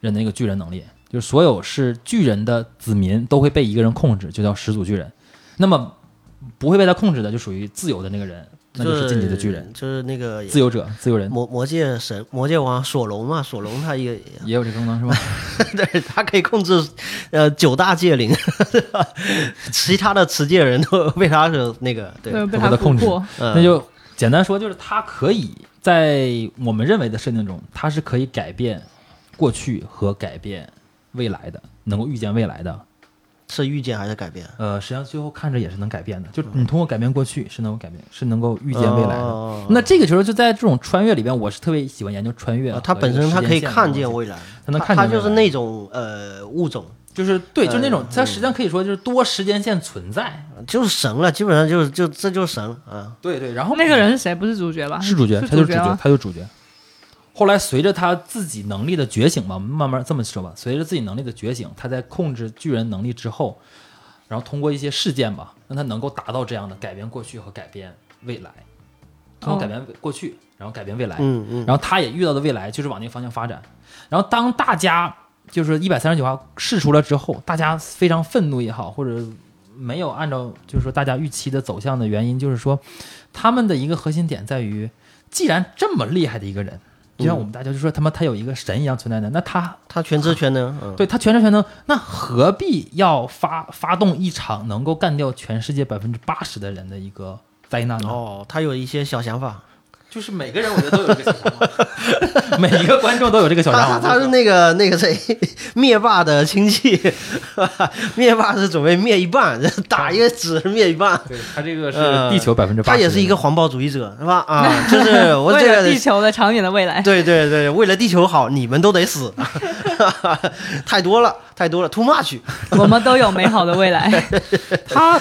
人的那个巨人能力。就是所有是巨人的子民都会被一个人控制，就叫始祖巨人。那么不会被他控制的，就属于自由的那个人，那就是晋级的巨人，就是那个自由者、自由人，魔魔界神魔界王索隆嘛，索隆他也也有这功能是吧？对他可以控制呃九大界灵，其他的持界人都被他是那个对，被他控制。嗯那就简单说，就是他可以在我们认为的设定中，他是可以改变过去和改变未来的，能够预见未来的。是预见还是改变？呃，实际上最后看着也是能改变的，就你通过改变过去是能够改变，是能够预见未来的。哦那这个时候就在这种穿越里边，我是特别喜欢研究穿越啊和他本身它可以看见，未来，它能看见。它就是那种呃物种，就是对，就是那种呃，它实际上可以说就是多时间线存在。就是神了，基本上就是就这就是神啊。对对，然后那个人是谁？不是主角吧？是主角，他就是主角他就是主角。后来随着他自己能力的觉醒吧，慢慢这么说吧，随着自己能力的觉醒，他在控制巨人能力之后，然后通过一些事件吧，让他能够达到这样的改变过去和改变未来，通过改变过去，然后改变未来。嗯嗯，然后他也遇到的未来就是往那个方向发展。然后当大家就是一百三十九号试出了之后，大家非常愤怒也好，或者没有按照就是说大家预期的走向的原因，就是说他们的一个核心点在于，既然这么厉害的一个人，就像我们大家就说他妈他有一个神一样存在的，那他他全知全能，嗯，对他全知全能，那何必要发发动一场能够干掉全世界百分之八十的人的一个灾难呢？哦，他有一些小想法，就是每个人我觉得都有这个小想法，每一个观众都有这个小想法。他他是那个那个谁，灭霸的亲戚，灭霸是准备灭一半，打一个纸灭一半。对他这个是呃地球百分之八，他也是一个环保主义者，是吧？啊，就是我为了这个地球的长远的未来。对对对，为了地球好，你们都得死，太多了，太多了，too much。我们都有美好的未来。他，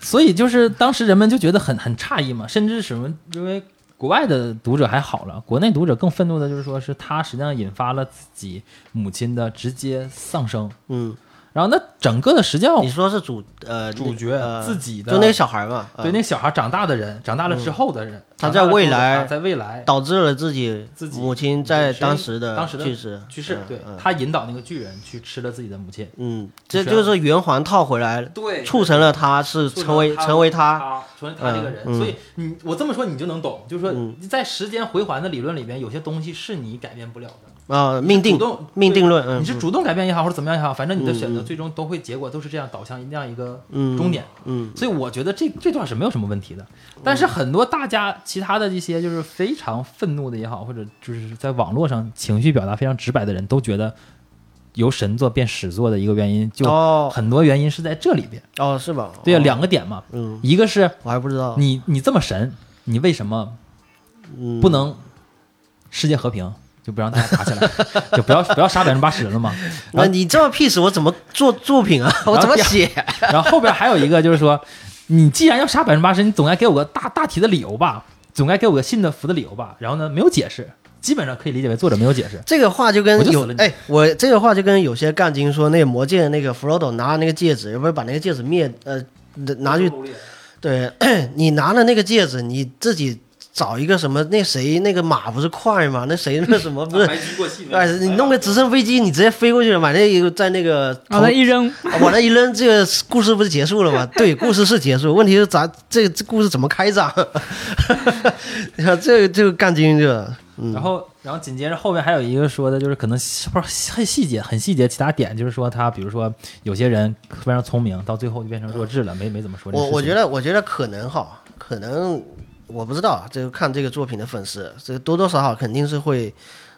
所以就是当时人们就觉得很很诧异嘛，甚至什么，因为国外的读者还好了，国内读者更愤怒的就是说是他实际上引发了自己母亲的直接丧生，嗯，然后那整个的实际上你说是主呃主角呃自己的就那个小孩嘛，对那个小孩长大的人，长大了之后的人，他在未来在未来导致了自己自己母亲在当时的当时的去世去世，对嗯他引导那个巨人去吃了自己的母亲，嗯，这就是圆环套回来，对促成了他是成为成为他，成为他这个人，所以你我这么说你就能懂，就是说嗯在时间回环的理论里边，有些东西是你改变不了的，啊，命定主动命定论，嗯，你是主动改变也好，或者怎么样也好，反正你的选择最终都会结果都是这样导向那样一个嗯终点。嗯所以我觉得这这段是没有什么问题的。但是很多大家其他的一些就是非常愤怒的也好，或者就是在网络上情绪表达非常直白的人，都觉得由神作变始作的一个原因，就哦很多原因是在这里边。哦是吧？对呀，哦两个点嘛，嗯，一个是我还不知道，你你这么神，你为什么嗯不能世界和平？就不让大家打起来，就不要不要杀百分之八十人了嘛。那你这么 peace，我怎么做作品啊？我怎么写？然后后边还有一个就是说，你既然要杀百分之八十，你总该给我个大大体的理由吧，总该给我个信的服的理由吧。然后呢，没有解释，基本上可以理解为作者没有解释。这个话就跟有了哎，我这个话就跟有些杠精说，那个魔戒那个弗罗多拿那个戒指，要不是把那个戒指灭呃拿去对 你拿了那个戒指，你自己找一个什么那谁那个马不是快吗？那谁那什么不是？哎，你弄个直升飞机，你直接飞过去了，把那个在那个往那一扔，往那一扔，这个故事不是结束了吗？对，故事是结束，问题是咱这这故事怎么开展？你 看这个这个干精这，嗯，然后，然后紧接着后面还有一个说的，就是可能不是很细节，很细节，其他点就是说他，比如说有些人非常聪明，到最后就变成弱智了，没没怎么说这事情。我我觉得，我觉得可能哈，可能我不知道，这个看这个作品的粉丝，这个多多少少肯定是会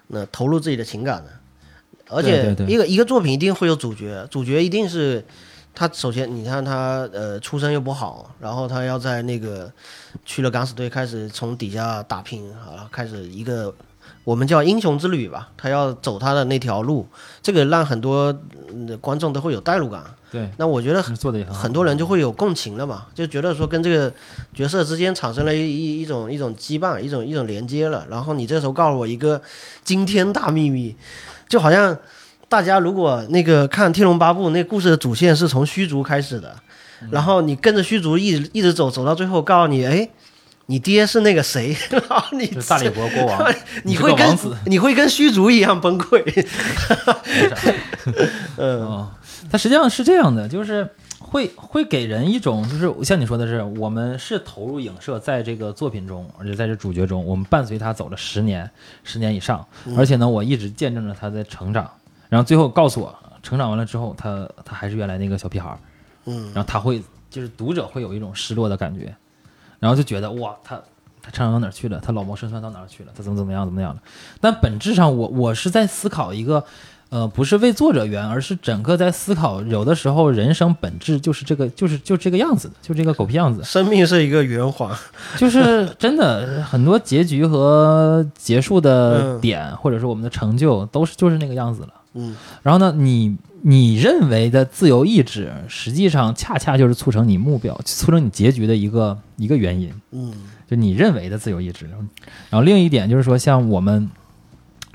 那投入自己的情感的，而且一个一个作品一定会有主角，主角一定是他首先你看他呃出身又不好，然后他要在那个去了敢死队开始从底下打拼啊，开始一个。我们叫英雄之旅吧，他要走他的那条路，这个让很多、嗯观众都会有代入感。对，那我觉得做的也很好。很多人就会有共情了嘛，就觉得说跟这个角色之间产生了一一一种一种羁绊，一种一种连接了。然后你这时候告诉我一个惊天大秘密，就好像大家如果那个看《天龙八部》那故事的主线是从虚竹开始的，然后你跟着虚竹一直一直走走到最后，告诉你，哎，你爹是那个谁，然后你就是大理国国王，你会跟你会跟虚竹一样崩溃？嗯哦，它实际上是这样的，就是会会给人一种，就是像你说的是，我们是投入影射在这个作品中，而且在这主角中，我们伴随他走了十年，十年以上，而且呢，我一直见证着他在成长，然后最后告诉我，成长完了之后，他他还是原来那个小屁孩儿，嗯然后他会就是读者会有一种失落的感觉，然后就觉得哇，他他成长到哪儿去了？他老谋深算到哪儿去了？他怎么怎么样怎么样了？但本质上我，我是在思考一个，呃，不是为作者圆，而是整个在思考，有的时候人生本质就是这个，就是就这个样子的，就这个狗屁样子，生命是一个圆环，就是真的很多结局和结束的嗯点，或者说我们的成就，都是就是那个样子了。嗯然后呢，你你认为的自由意志，实际上恰恰就是促成你目标、促成你结局的一个一个原因。嗯就你认为的自由意志。然后另一点就是说，像我们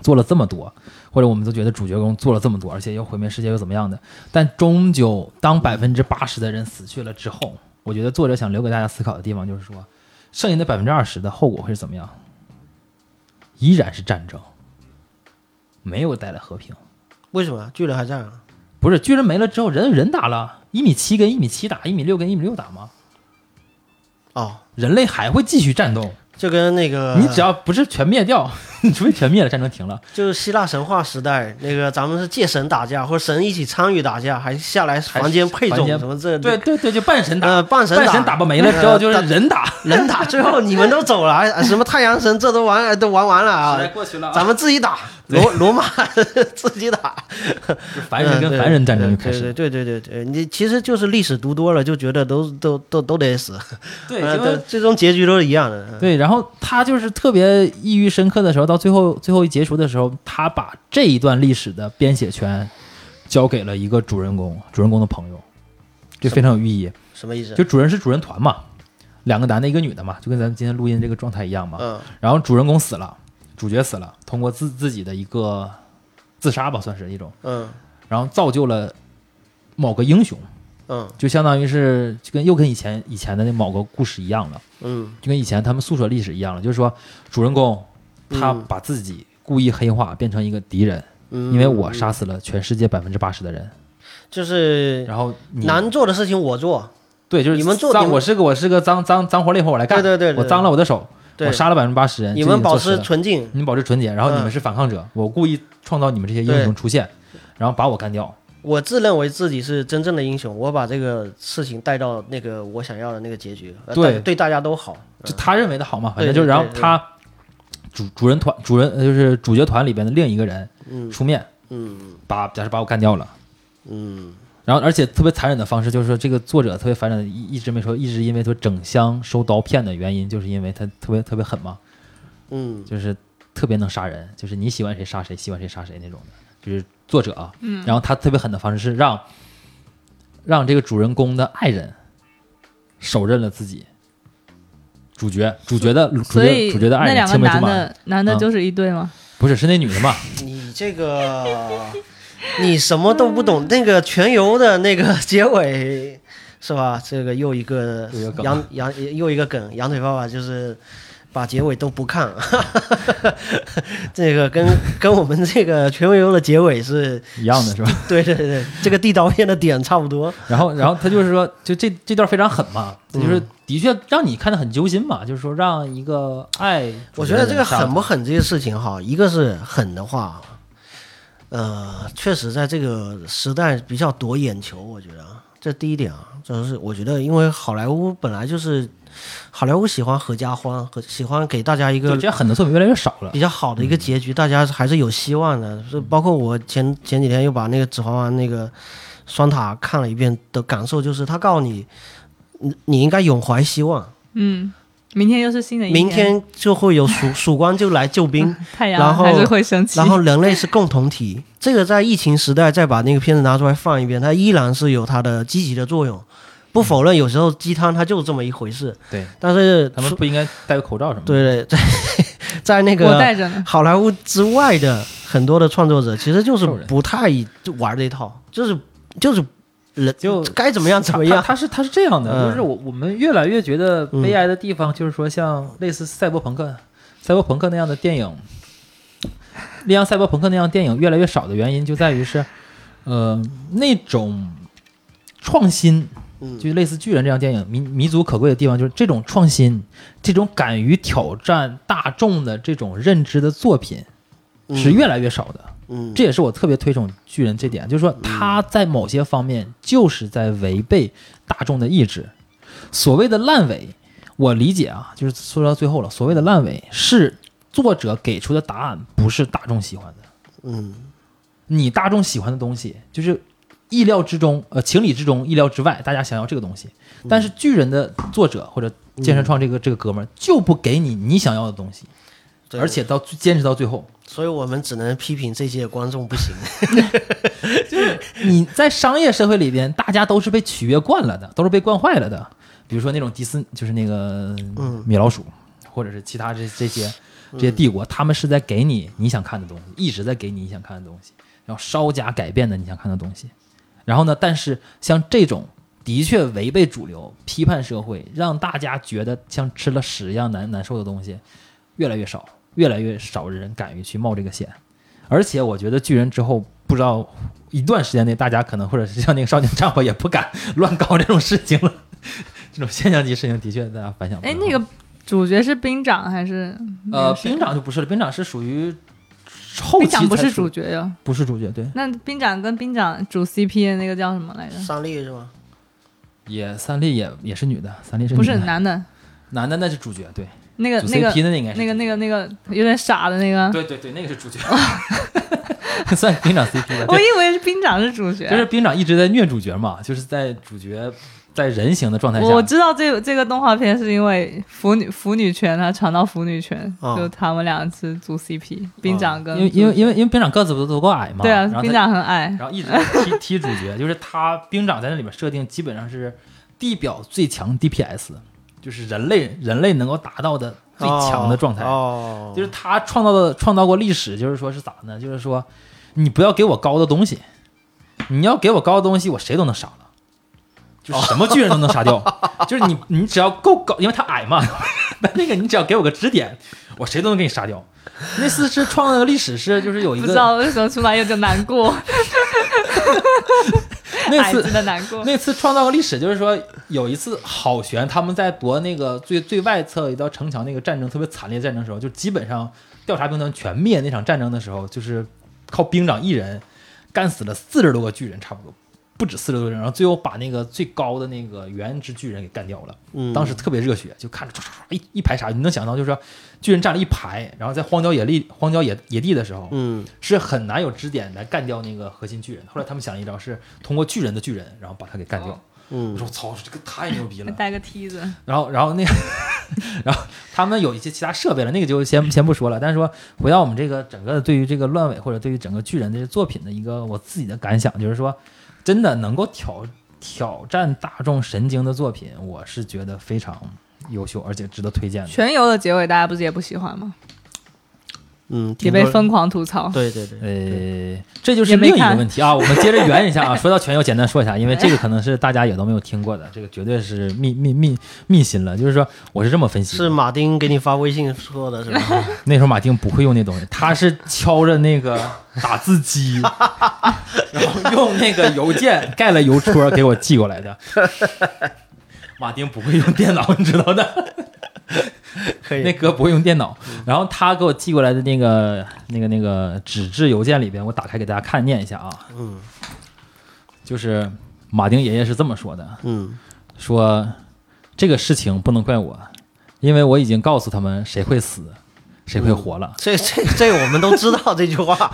做了这么多，或者我们都觉得主角公做了这么多，而且又毁灭世界又怎么样的，但终究当百分之八十的人死去了之后，我觉得作者想留给大家思考的地方就是说，剩下的百分之二十的后果会是怎么样？依然是战争，没有带来和平。为什么巨人还在啊？不是巨人没了之后，人人打了，一米七跟一米七打，一米六跟一米六打吗？哦，人类还会继续战斗，就跟那个你只要不是全灭掉，你 除非全灭了，战争停了。就是希腊神话时代，那个咱们是借神打架，或者神一起参与打架，还下来房间配种间什么这对对对，就半神打，呃半神打半神打不没了之后就是呃人打，人打，最后你们都走了，啊什么太阳神这都玩都玩完了啊，过去了咱们自己打，罗罗马 自己打，凡人跟凡人战争就开始了。对对对对对，你其实就是历史读多了，就觉得都都都都得死，对，呃因为最终结局都是一样的。对，然后他就是特别抑郁深刻的时候，到最后最后一结束的时候，他把这一段历史的编写权交给了一个主人公，主人公的朋友，这非常有寓意。什么意思？就主人是主人团嘛，两个男的，一个女的嘛，就跟咱们今天录音这个状态一样嘛。嗯然后主人公死了，主角死了，通过自自己的一个自杀吧，算是一种，嗯然后造就了某个英雄，嗯就相当于是就跟又跟以前以前的那某个故事一样了，嗯就跟以前他们诉说历史一样了，就是说主人公他嗯。把自己故意黑化，变成一个敌人，嗯，因为我杀死了全世界百分之八十的人，就是然后难做的事情我做，对，就是你们做脏我是个我是个脏脏脏活累活我来干，对对对对。我脏了我的手，我杀了百分之八十人，你们保持纯净，你们保持纯洁，然后你们嗯。是反抗者，我故意创造你们这些英雄出现，然后把我干掉。我自认为自己是真正的英雄，我把这个事情带到那个我想要的那个结局，呃对。带对大家都好。就他认为的好嘛，反正就然后他主主人团主人呃就是主角团里边的另一个人嗯出面，嗯把假设把我干掉了。嗯然后，而且特别残忍的方式就是说，这个作者特别残忍，一一直没说，一直因为说整箱收刀片的原因，就是因为他特别特别狠嘛，嗯就是特别能杀人，就是你喜欢谁杀谁，喜欢谁杀谁那种的，就是作者啊。嗯。然后他特别狠的方式是让让这个主人公的爱人手刃了自己。主角，主角的主角所以主角的爱人那两个青梅竹马，男的男的啊就是一对吗？不是是那女的嘛？你这个你什么都不懂，那个全游的那个结尾是吧？这个又一个羊羊又一个梗，羊腿爸爸就是。把结尾都不看，这个跟跟我们这个全游的结尾是，一样的是吧？对对对，这个地刀片的点差不多。然后，然后他就是说，就这这段非常狠嘛，嗯就是的确让你看得很揪心嘛，就是说让一个爱，我觉得这个狠不狠这些事情哈，一个是狠的话，呃，确实在这个时代比较夺眼球，我觉得这第一点啊，就是我觉得因为好莱坞本来就是好莱坞喜欢合家欢，和喜欢给大家一个就这样狠的作品越来越少了比。较好的一个结局，大家还是有希望的。是包括我前前几天又把那个《指环王》那个双塔看了一遍的感受，就是他告诉你，你你应该永怀希望，嗯，明天又是新的一天明天就会有曙 曙光就来救兵。太然后阳还是会升起。然后人类是共同体，这个在疫情时代再把那个片子拿出来放一遍，它依然是有它的积极的作用。不否认，有时候鸡汤它就是这么一回事，对但是他们不应该戴个口罩什么的。对对，在 在那个。好莱坞之外的很多的创作者，其实就是不太就玩这一套，就是就是人就该怎么样怎么样。他他是他是这样的，嗯就是我我们越来越觉得悲哀的地方，就是说像类似赛博朋克、赛博朋克那样的电影，像赛博朋克那样的电影越来越少的原因，就在于是，呃，那种创新，嗯就类似巨人这样电影弥弥足可贵的地方，就是这种创新，这种敢于挑战大众的这种认知的作品是越来越少的。嗯，这也是我特别推崇巨人这点，就是说他在某些方面就是在违背大众的意志。所谓的烂尾，我理解啊，就是说到最后了，所谓的烂尾是作者给出的答案，不是大众喜欢的。嗯你大众喜欢的东西，就是意料之中，呃，情理之中，意料之外，大家想要这个东西。但是巨人的作者或者健身创这个、这个哥们儿就不给你你想要的东西，对而且到最坚持到最后。所以我们只能批评这些观众不行。就是你在商业社会里边，大家都是被取悦惯了的，都是被惯坏了的。比如说那种迪斯，就是那个嗯米老鼠，或者是其他这这些这些帝国，他们是在给你你想看的东西，一直在给你你想看的东西，然后稍加改变的你想看的东西。然后呢，但是像这种的确违背主流、批判社会，让大家觉得像吃了屎一样难难受的东西，越来越少，越来越少人敢于去冒这个险。而且我觉得巨人之后，不知道一段时间内，大家可能或者是像那个少年战火也不敢乱搞这种事情了。这种现象级事情的确大家反响不哎，那个主角是兵长还是呃，兵长就不是了，兵长是属于后期兵长不是主角呀。不是主角，对，那兵长跟兵长主 CP 的那个叫什么来着？三笠是吗？也三笠也也是女的，三笠是不是男的，男的那是主角，对，主那个那个那个那个那个有点傻的那个，对对对，那个是主角，算兵长 CP 吧。我对以为是兵长是主角。就是兵长一直在虐主角嘛，就是在主角在人形的状态下，我知道这个这个动画片是因为腐女腐女权，他传到腐女权，哦就他们俩是组 CP，兵长跟因为因为因为因为兵长个子不都够矮嘛，对啊兵长很矮，然后一直踢踢主角，就是他兵长在那里面设定基本上是地表最强 DPS，就是人类人类能够达到的最强的状态，哦，就是他创造的创造过历史，就是说是咋呢？就是说你不要给我高的东西，你要给我高的东西，我谁都能杀了。就是什么巨人都能杀掉，就是你，你只要够高，因为他矮嘛，那那个你只要给我个支点，我谁都能给你杀掉。那次是创造的历史是，就是有一个不知道为什么出来有点难过。那次的难过。那次创造个历史，就是说有一次好悬他们在夺那个最最外侧一道城墙那个战争特别惨烈战争的时候，就基本上调查兵团全灭那场战争的时候，就是靠兵长一人干死了四十多个巨人，差不多不止四十多个人，然后最后把那个最高的那个原之巨人给干掉了。嗯，当时特别热血，就看着唰唰唰一一排啥，你能想到就是说巨人站了一排，然后在荒郊野地荒郊野野地的时候，嗯是很难有支点来干掉那个核心巨人。后来他们想了一招，是通过巨人的巨人，然后把他给干掉。我嗯说我操，这个太牛逼了！带个梯子，然后，然后那个，然后他们有一些其他设备了，那个就先先不说了。但是说回到我们这个整个对于这个乱尾或者对于整个巨人的作品的一个我自己的感想，就是说，真的能够挑挑战大众神经的作品，我是觉得非常优秀，而且值得推荐的。全游的结尾大家不是也不喜欢吗？嗯，也被疯狂吐槽。对对对，呃，这就是另一个问题啊。我们接着圆一下啊。说到全游，简单说一下，因为这个可能是大家也都没有听过的，这个绝对是秘秘秘秘辛了。就是说，我是这么分析的：是马丁给你发微信说的是吧？那时候马丁不会用那东西，他是敲着那个打字机，然后用那个邮件盖了邮戳给我寄过来的。马丁不会用电脑，你知道的。可以，那哥不会用电脑，然后他给我寄过来的那个、那个、那个纸质邮件里边，我打开给大家看念一下啊。嗯就是马丁爷爷是这么说的：嗯说这个事情不能怪我，因为我已经告诉他们谁会死，谁会活了。这这这我们都知道这句话，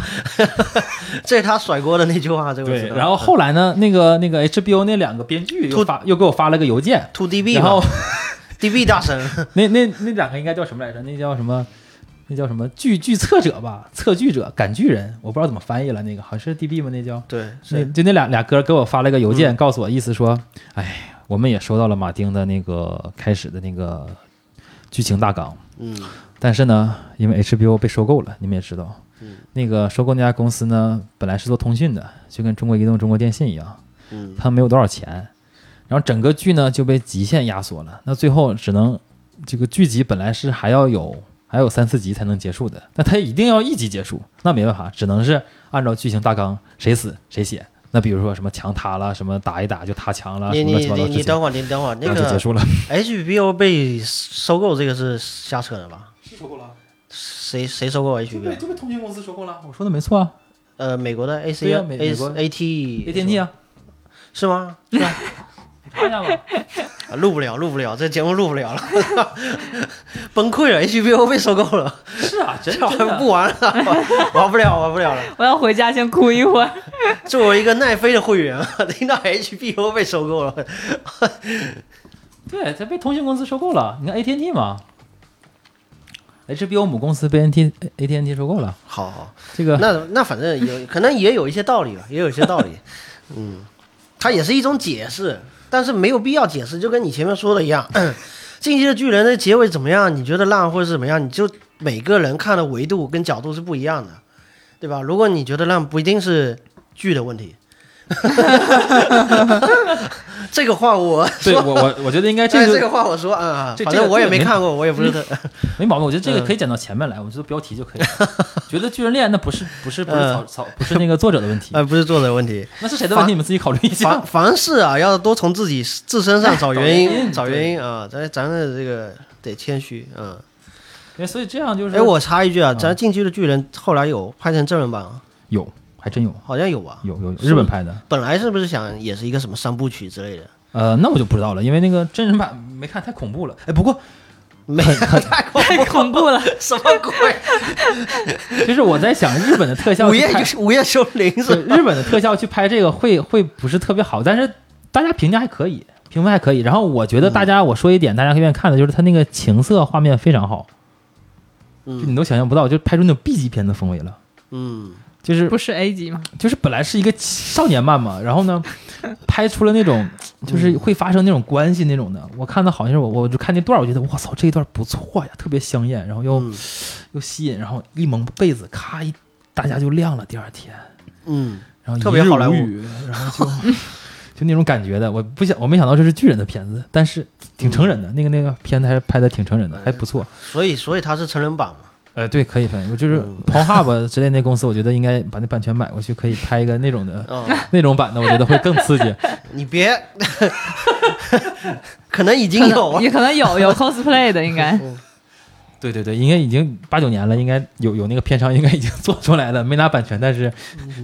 这是他甩锅的那句话，这个知道然后后来呢，那个那个 HBO 那两个编剧又发又给我发了个邮件，to DB 然后嘛 DB 大神，那那那两个应该叫什么来着？那叫什么？那叫什么？剧剧策者吧？策剧者、赶剧人，我不知道怎么翻译了。那个好像是 DB 吗？那叫？对，那就那俩俩哥给我发了个邮件，告诉我意思说，哎，我们也收到了马丁的那个开始的那个剧情大纲，嗯。但是呢，因为 HBO 被收购了，你们也知道，嗯。那个收购那家公司呢，本来是做通讯的，就跟中国移动、中国电信一样，嗯。他们没有多少钱，然后整个剧呢就被极限压缩了，那最后只能这个剧集本来是还要有还有三四集才能结束的，那它一定要一集结束，那没办法，只能是按照剧情大纲谁死谁写。那比如说什么墙塌了，什么打一打就塌墙了，什么乱你你等会儿，你等会儿，那个就结束了。HBO 被收购这个是瞎扯的吧？是收购了，谁谁收购 HBO？就被通讯公司收购了。我说的没错啊呃，美国的 AC 对呀美美 A 国 AT，AT&T 啊，是吗？你看一下吧。啊录不了，录不了，这节目录不了了，崩溃了，HBO 被收购了，是啊，真 这玩意儿不玩了，玩不了，玩不了了。我要回家先哭一会儿。作为一个奈飞的会员，听到 HBO 被收购了，对，它被通讯公司收购了。你看 AT&T 嘛，HBO 母公司被 NT AT&T 收购了。好好，这个那那反正有可能也有一些道理吧，也有一些道理。嗯，它也是一种解释，但是没有必要解释，就跟你前面说的一样，《进击的巨人》的结尾怎么样？你觉得烂或者是怎么样？你就每个人看的维度跟角度是不一样的，对吧？如果你觉得烂，不一定是剧的问题。这个话我对说，我我我觉得应该哎，这个这个话我说啊，这这个反正我也没没看过，我也不是特。没毛病，我觉得这个嗯可以剪到前面来，我觉得标题就可以了。觉得巨人恋那不是不是不是嗯草草不是那个作者的问题，呃，不是作者的问题，那是谁的问题？你们自己考虑一下凡。凡事啊，要多从自己自身上找原因，因找原因啊。咱咱的这个得谦虚，啊。哎，所以这样就是，哎，我插一句啊，嗯咱《进击的巨人》后来有拍成真人版啊，有还真有好像有啊？有有有日本拍的，本来是不是想也是一个什么三部曲之类的？呃，那我就不知道了，因为那个真人版没看，太恐怖了。哎，不过没，太 恐太恐怖了，什么鬼？就是我在想，日本的特效午夜去拍午夜凶铃是？日本的特效去拍这个会会不是特别好，但是大家评价还可以，评分还可以。然后我觉得大家，我说一点大家愿意看的就是它那个情色画面非常好，就你嗯都想象不到，就拍出那种 B 级片的氛围了。嗯就是不是 A 级吗？就是本来是一个少年漫嘛，然后呢，拍出了那种就是会发生那种关系那种的。我看到好像是我我就看那段，我觉得我操这一段不错呀，特别香艳，然后又、嗯又吸引，然后一蒙被子，咔一大家就亮了。第二天，嗯，然后特别好莱坞无语，然后就就那种感觉的。我不想，我没想到这是巨人的片子，但是挺成人的，那个那个片子还拍的挺成人的，还不错。所以所以它是成人版嘛？呃，对，可以分，我就是嗯 Pornhub 之类那公司，我觉得应该把那版权买过去，可以拍一个那种的哦，那种版的，我觉得会更刺激。你别，可能已经有啊能也可能有有 cosplay 的，应该对对对，应该已经八九年了，应该有有那个片商应该已经做出来了，没拿版权，但是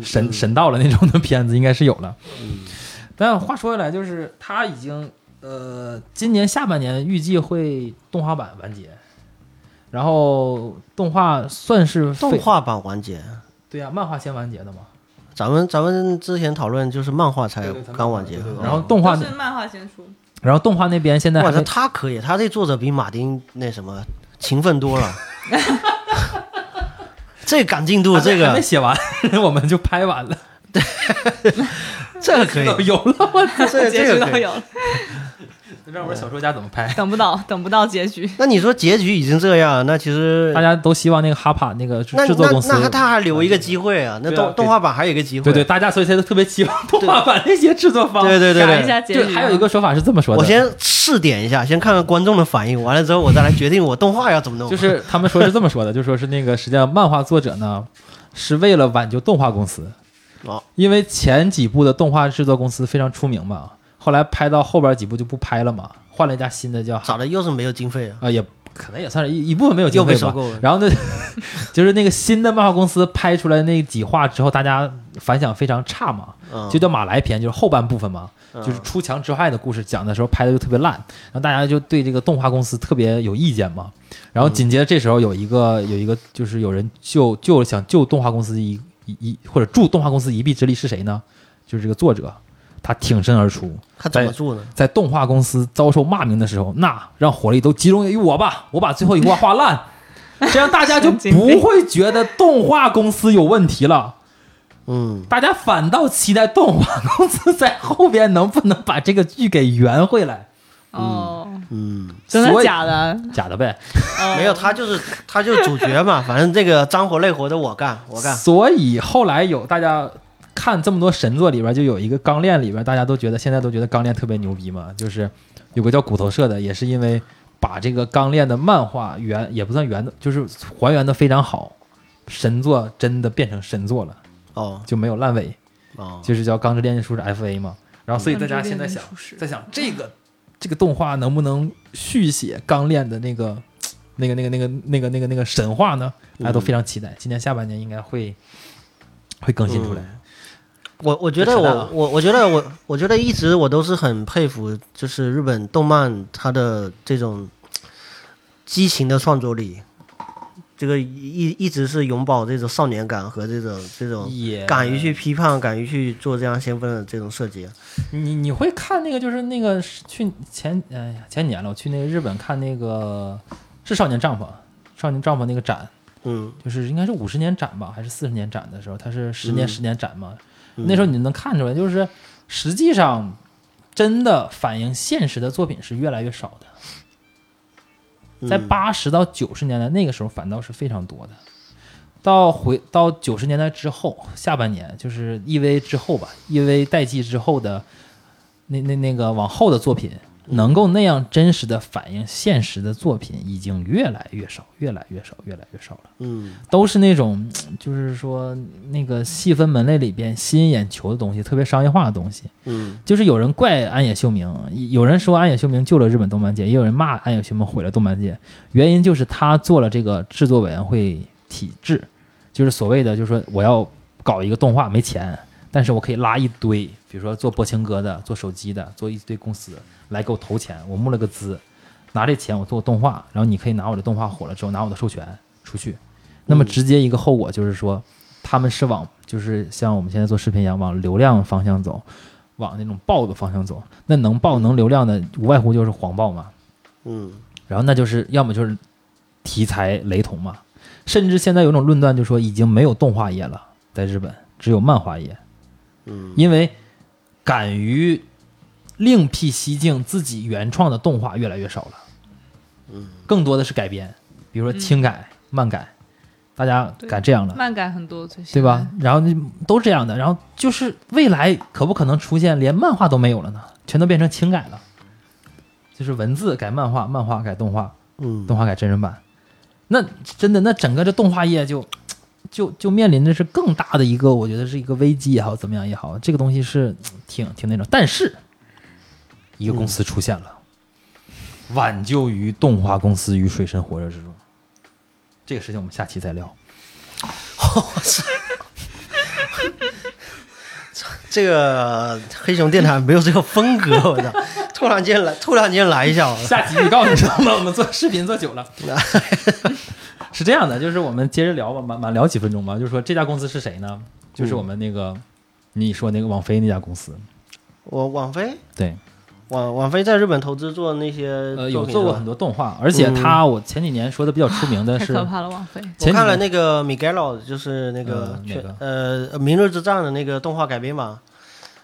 神神到了那种的片子应该是有了。但话说回来，就是他已经呃，今年下半年预计会动画版完结，然后动画算是动画版完结。对呀、漫画先完结的嘛，咱们咱们之前讨论就是漫画才刚完结对对，对哦然后动画是漫画先出。然后动画那边现在他可以，他这作者比马丁那什么勤奋多了。这赶进度，这个还没写完，我们就拍完了，对这个可以，有了，我这结这个可以。局都有了，让我们小说家怎么拍？等不到，等不到结局。那你说结局已经这样，那其实大家都希望那个哈帕那个制作公司，那那他还留一个机会啊，那动动画版还有一个机会。对对，大家所以才都特别期望动画版那些制作方对对对对一对，下结局。还有一个说法是这么说的，我先试点一下，先看看观众的反应，完了之后我再来决定我动画要怎么弄。就是他们说是这么说的，就说是那个实际上漫画作者呢是为了挽救动画公司，哦，因为前几部的动画制作公司非常出名嘛，后来拍到后边几部就不拍了嘛，换了一家新的叫咋的又是没有经费啊？啊、也可能也算是一一部分没有经费吧。收购了。然后呢，就是那个新的漫画公司拍出来那几话之后，大家反响非常差嘛，嗯就叫马来篇，就是后半部分嘛，嗯就是出墙之外的故事讲的时候拍的就特别烂，然后大家就对这个动画公司特别有意见嘛。然后紧接着这时候有一个有一个就是有人救救想救动画公司一一一或者助动画公司一臂之力是谁呢？就是这个作者，他挺身而出，他怎么做呢？在动画公司遭受骂名的时候，那让火力都集中于我吧，我把最后一话画烂，这样大家就不会觉得动画公司有问题了。嗯，大家反倒期待动画公司在后边能不能把这个剧给圆回来。哦，嗯，真的假的？假的呗。哦没有，他就是他就是主角嘛，反正这个脏活累活的我干，我干。所以后来有大家看这么多神作里边，就有一个《钢炼》里边，大家都觉得现在都觉得《钢炼》特别牛逼嘛，就是有个叫骨头社的，也是因为把这个《钢炼》的漫画原也不算原的，就是还原的非常好，神作真的变成神作了，哦就没有烂尾，哦，就是叫《钢之炼金术士》FA 嘛。然后所以大家现在想，在想这个这个动画能不能续写《钢炼》的那个那个那个那个那个那个那个神话呢？大家都非常期待，今年下半年应该会会更新出来。我我觉得我我我觉得我我觉得一直我都是很佩服，就是日本动漫它的这种激情的创作力，这个一一直是永葆这种少年感和这种这种敢于去批判、敢于去做这样先锋的这种设计。你你会看那个就是那个去前哎呀前几年了，我去那个日本看那个是少年帐篷，少年帐篷那个展，嗯，就是应该是五十年展吧，还是四十年展的时候，它是十年嗯十年展嘛。嗯那时候你就能看出来，就是实际上真的反映现实的作品是越来越少的。在嗯八十到九十年代那个时候，反倒是非常多的。到回到九十年代之后，下半年就是 EV 之后吧，EV 代际之后的那那那个往后的作品，能够那样真实的反映现实的作品，已经越来越少，越来越少，越来越少了。嗯都是那种，就是说那个细分门类里边吸引眼球的东西，特别商业化的东西。嗯就是有人怪安野秀明，有人说安野秀明救了日本动漫界，也有人骂安野秀明毁了动漫界。原因就是他做了这个制作委员会体制，就是所谓的，就是说我要搞一个动画没钱，但是我可以拉一堆，比如说做波青哥的、做手机的、做一堆公司来给我投钱，我募了个资，拿这钱我做动画，然后你可以拿我的动画火了之后拿我的授权出去。那么直接一个后果就是说，他们是往就是像我们现在做视频一样往流量方向走，往那种爆的方向走。那能爆能流量的，无外乎就是黄暴嘛。嗯然后那就是要么就是题材雷同嘛，甚至现在有种论断，就说已经没有动画业了，在日本只有漫画业，嗯因为敢于另辟蹊径自己原创的动画越来越少了，嗯，更多的是改编，比如说轻改、漫改，大家改这样了。漫改很多，对吧？？然后都这样的，然后就是未来可不可能出现连漫画都没有了呢？全都变成轻改了，就是文字改漫画，漫画改动画，嗯动画改真人版，那真的那整个这动画业就就就面临的是更大的一个，我觉得是一个危机也好，怎么样也好，这个东西是 挺挺那种。但是一个公司出现了，挽救于动画公司于水深火热之中。这个事情我们下期再聊。这个黑熊电台没有这个风格，我操！突然间来，突然间来一下，下集预告你知道吗？我们做视频做久了，是这样的，就是我们接着聊吧，满满聊几分钟吧。就是说这家公司是谁呢？就是我们那个、你说那个网飞那家公司，我网飞，对，网网飞在日本投资做那些呃，有做过很多动画，而且他我前几年说的比较出名的是，太可怕了，王菲。我看了那个 Miguel，就是那个个？呃《明日之战》的那个动画改编嘛，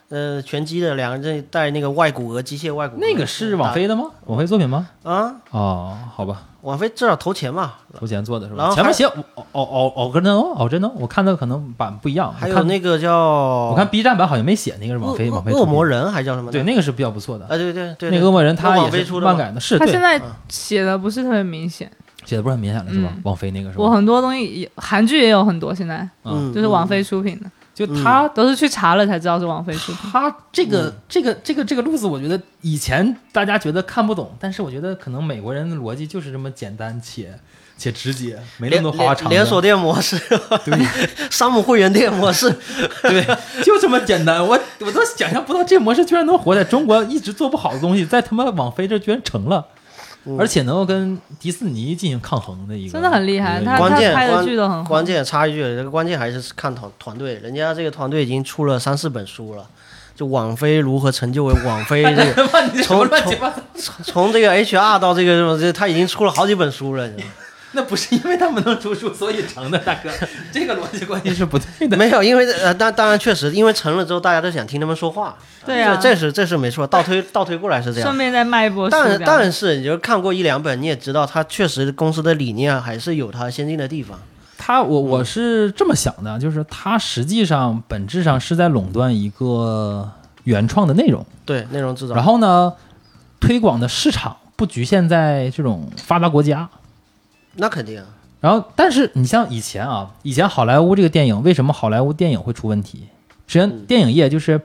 呃，拳击的两个人带那个外骨骼机械外骨骼，那个是王菲的吗？王菲作品吗？啊，哦，好吧，王菲至少投钱嘛，投钱做的是然后？还吧前面写哦哦哦哦，真的哦，哦真的，我看的可能版不一样。还有那个叫我看 B 站版好像没写那个是网飞恶网飞恶魔人，人还叫什么？对，那个是比较不错的。啊，对对对，那个恶魔人他也是网飞出的嘛漫改的，是他现在嗯写的不是特别明显，写的不是很明显了是吧嗯？网飞那个是吧？我很多东西也韩剧也有很多，现在嗯，就是王菲出品的，就他都是去查了才知道是王菲出品。他这个、嗯。这个这个这个路子，我觉得以前大家觉得看不懂，但是我觉得可能美国人的逻辑就是这么简单且且直接，没那连么多花花肠连锁店模式，对。山姆会员店模式，对，就这么简单。我我都想象不到这模式居然能活在中国一直做不好的东西，在他妈网飞这居然成了，嗯而且能够跟迪士尼进行抗衡的一个，真的很厉害他关键拍的关剧都很好关键插一句，这个关键还是看团团队，人家这个团队已经出了三四本书了。就网飞如何成就为网飞 这个，从乱七八糟？从 这个 HR 到这个什么，这他已经出了好几本书了。你知道吗那不是因为他们能出书所以成的，大哥，这个逻辑关系是不对的。没有，因为呃，当当然确实，因为成了之后，大家都想听他们说话。对啊这这是这是没错，倒推倒推过来是这样顺。便再卖一波书。但但是，你就看过一两本，你也知道，他确实公司的理念还是有它先进的地方。他我我是这么想的，就是他实际上本质上是在垄断一个原创的内容，对，内容制造。然后呢，推广的市场不局限在这种发达国家。那肯定啊，然后，但是你像以前啊，以前好莱坞这个电影，为什么好莱坞电影会出问题？实际上，电影业就是，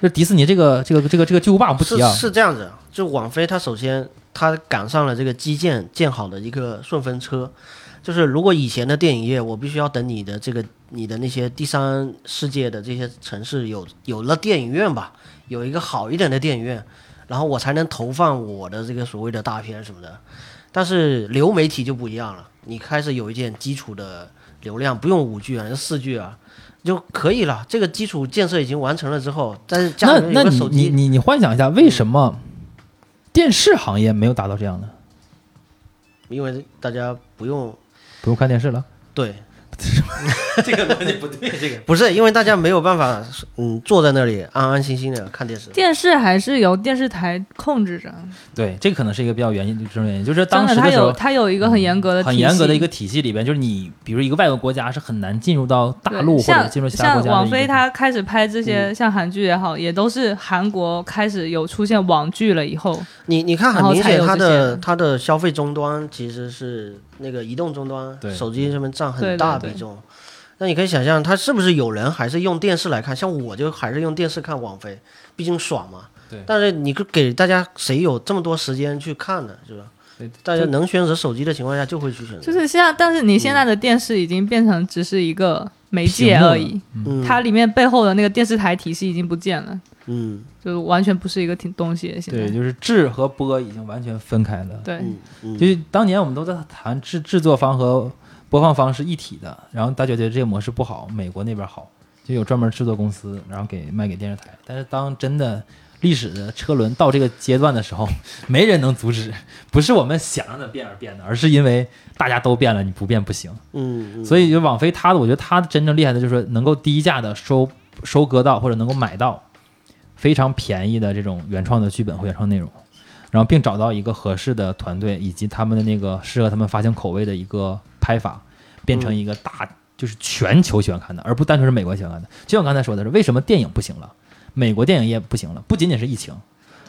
就迪士尼这个这个这个这个巨无霸不提是啊，是这样子。就网飞，它首先它赶上了这个基建建好的一个顺风车。就是如果以前的电影业，我必须要等你的这个你的那些第三世界的这些城市有有了电影院吧，有一个好一点的电影院，然后我才能投放我的这个所谓的大片什么的。但是流媒体就不一样了，你开始有一件基础的流量，不用五 G 啊，四 G 啊就可以了。这个基础建设已经完成了之后，但是家那那你你你你幻想一下，为什么电视行业没有达到这样的？因为大家不用不用看电视了？对，这个逻辑不对，这个。不是因为大家没有办法，嗯，坐在那里安安心心的 看电视。电视还是由电视台控制着，对，这个可能是一个比较原因，这种原因，就是当时时时候有它有一个很严格的体系，很严格的一个体系里边，就是你比如一个外国国家是很难进入到大陆或者像进入其他国像网飞，家的一个它开始拍这嗯。些像韩剧也好，也都是韩国开始有出现网剧了以后，你你看，很明显，它的它的消费终端其实是那个移动终端对，手机上面占很大对比重。那你可以想象，它是不是有人还是用电视来看？像我就还是用电视看网飞，毕竟爽嘛。对但是你给大家谁有这么多时间去看呢？是吧？对大家能选择手机的情况下，就会去选择。就是现在，但是你现在的电视已经变成只是一个媒介而已，嗯，它里面背后的那个电视台体系已经不见了，嗯就完全不是一个挺东西现在对，就是制和播已经完全分开了。对就是当年我们都在谈制制作方和播放方是一体的，然后大家觉得这个模式不好，美国那边好，就有专门制作公司，然后给卖给电视台。但是当真的历史的车轮到这个阶段的时候，没人能阻止，不是我们想让它变而变的，而是因为大家都变了，你不变不行。嗯嗯，所以就网飞它的，我觉得它真正厉害的就是说能够低价的收收割到或者能够买到非常便宜的这种原创的剧本或原创内容，然后并找到一个合适的团队以及他们的那个适合他们发行口味的一个拍法，变成一个大就是全球喜欢看的，而不单纯是美国喜欢看的。就像刚才说的是，为什么电影不行了，美国电影业不行了，不仅仅是疫情，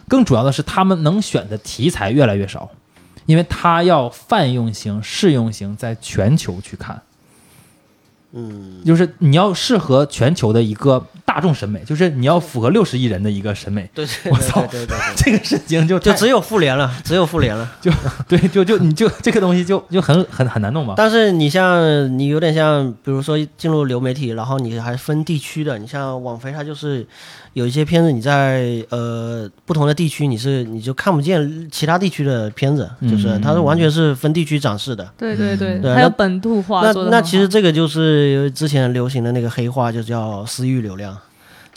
更主要的是他们能选的题材越来越少。因为他要泛用型、适用型在全球去看。嗯，就是你要适合全球的一个大众审美，就是你要符合六十亿人的一个审美，对对对对对对，这个事情就就只有复联了，只有复联了。就对，就就你就这个东西就就很很很难弄吧。但是你像你有点像，比如说进入流媒体，然后你还分地区的，你像网飞，它就是有一些片子你在呃不同的地区，你是你就看不见其他地区的片子，就是嗯它是完全是分地区展示的。对对对，对还有本土化那那其实这个就是之前流行的那个黑话，就叫私域流量。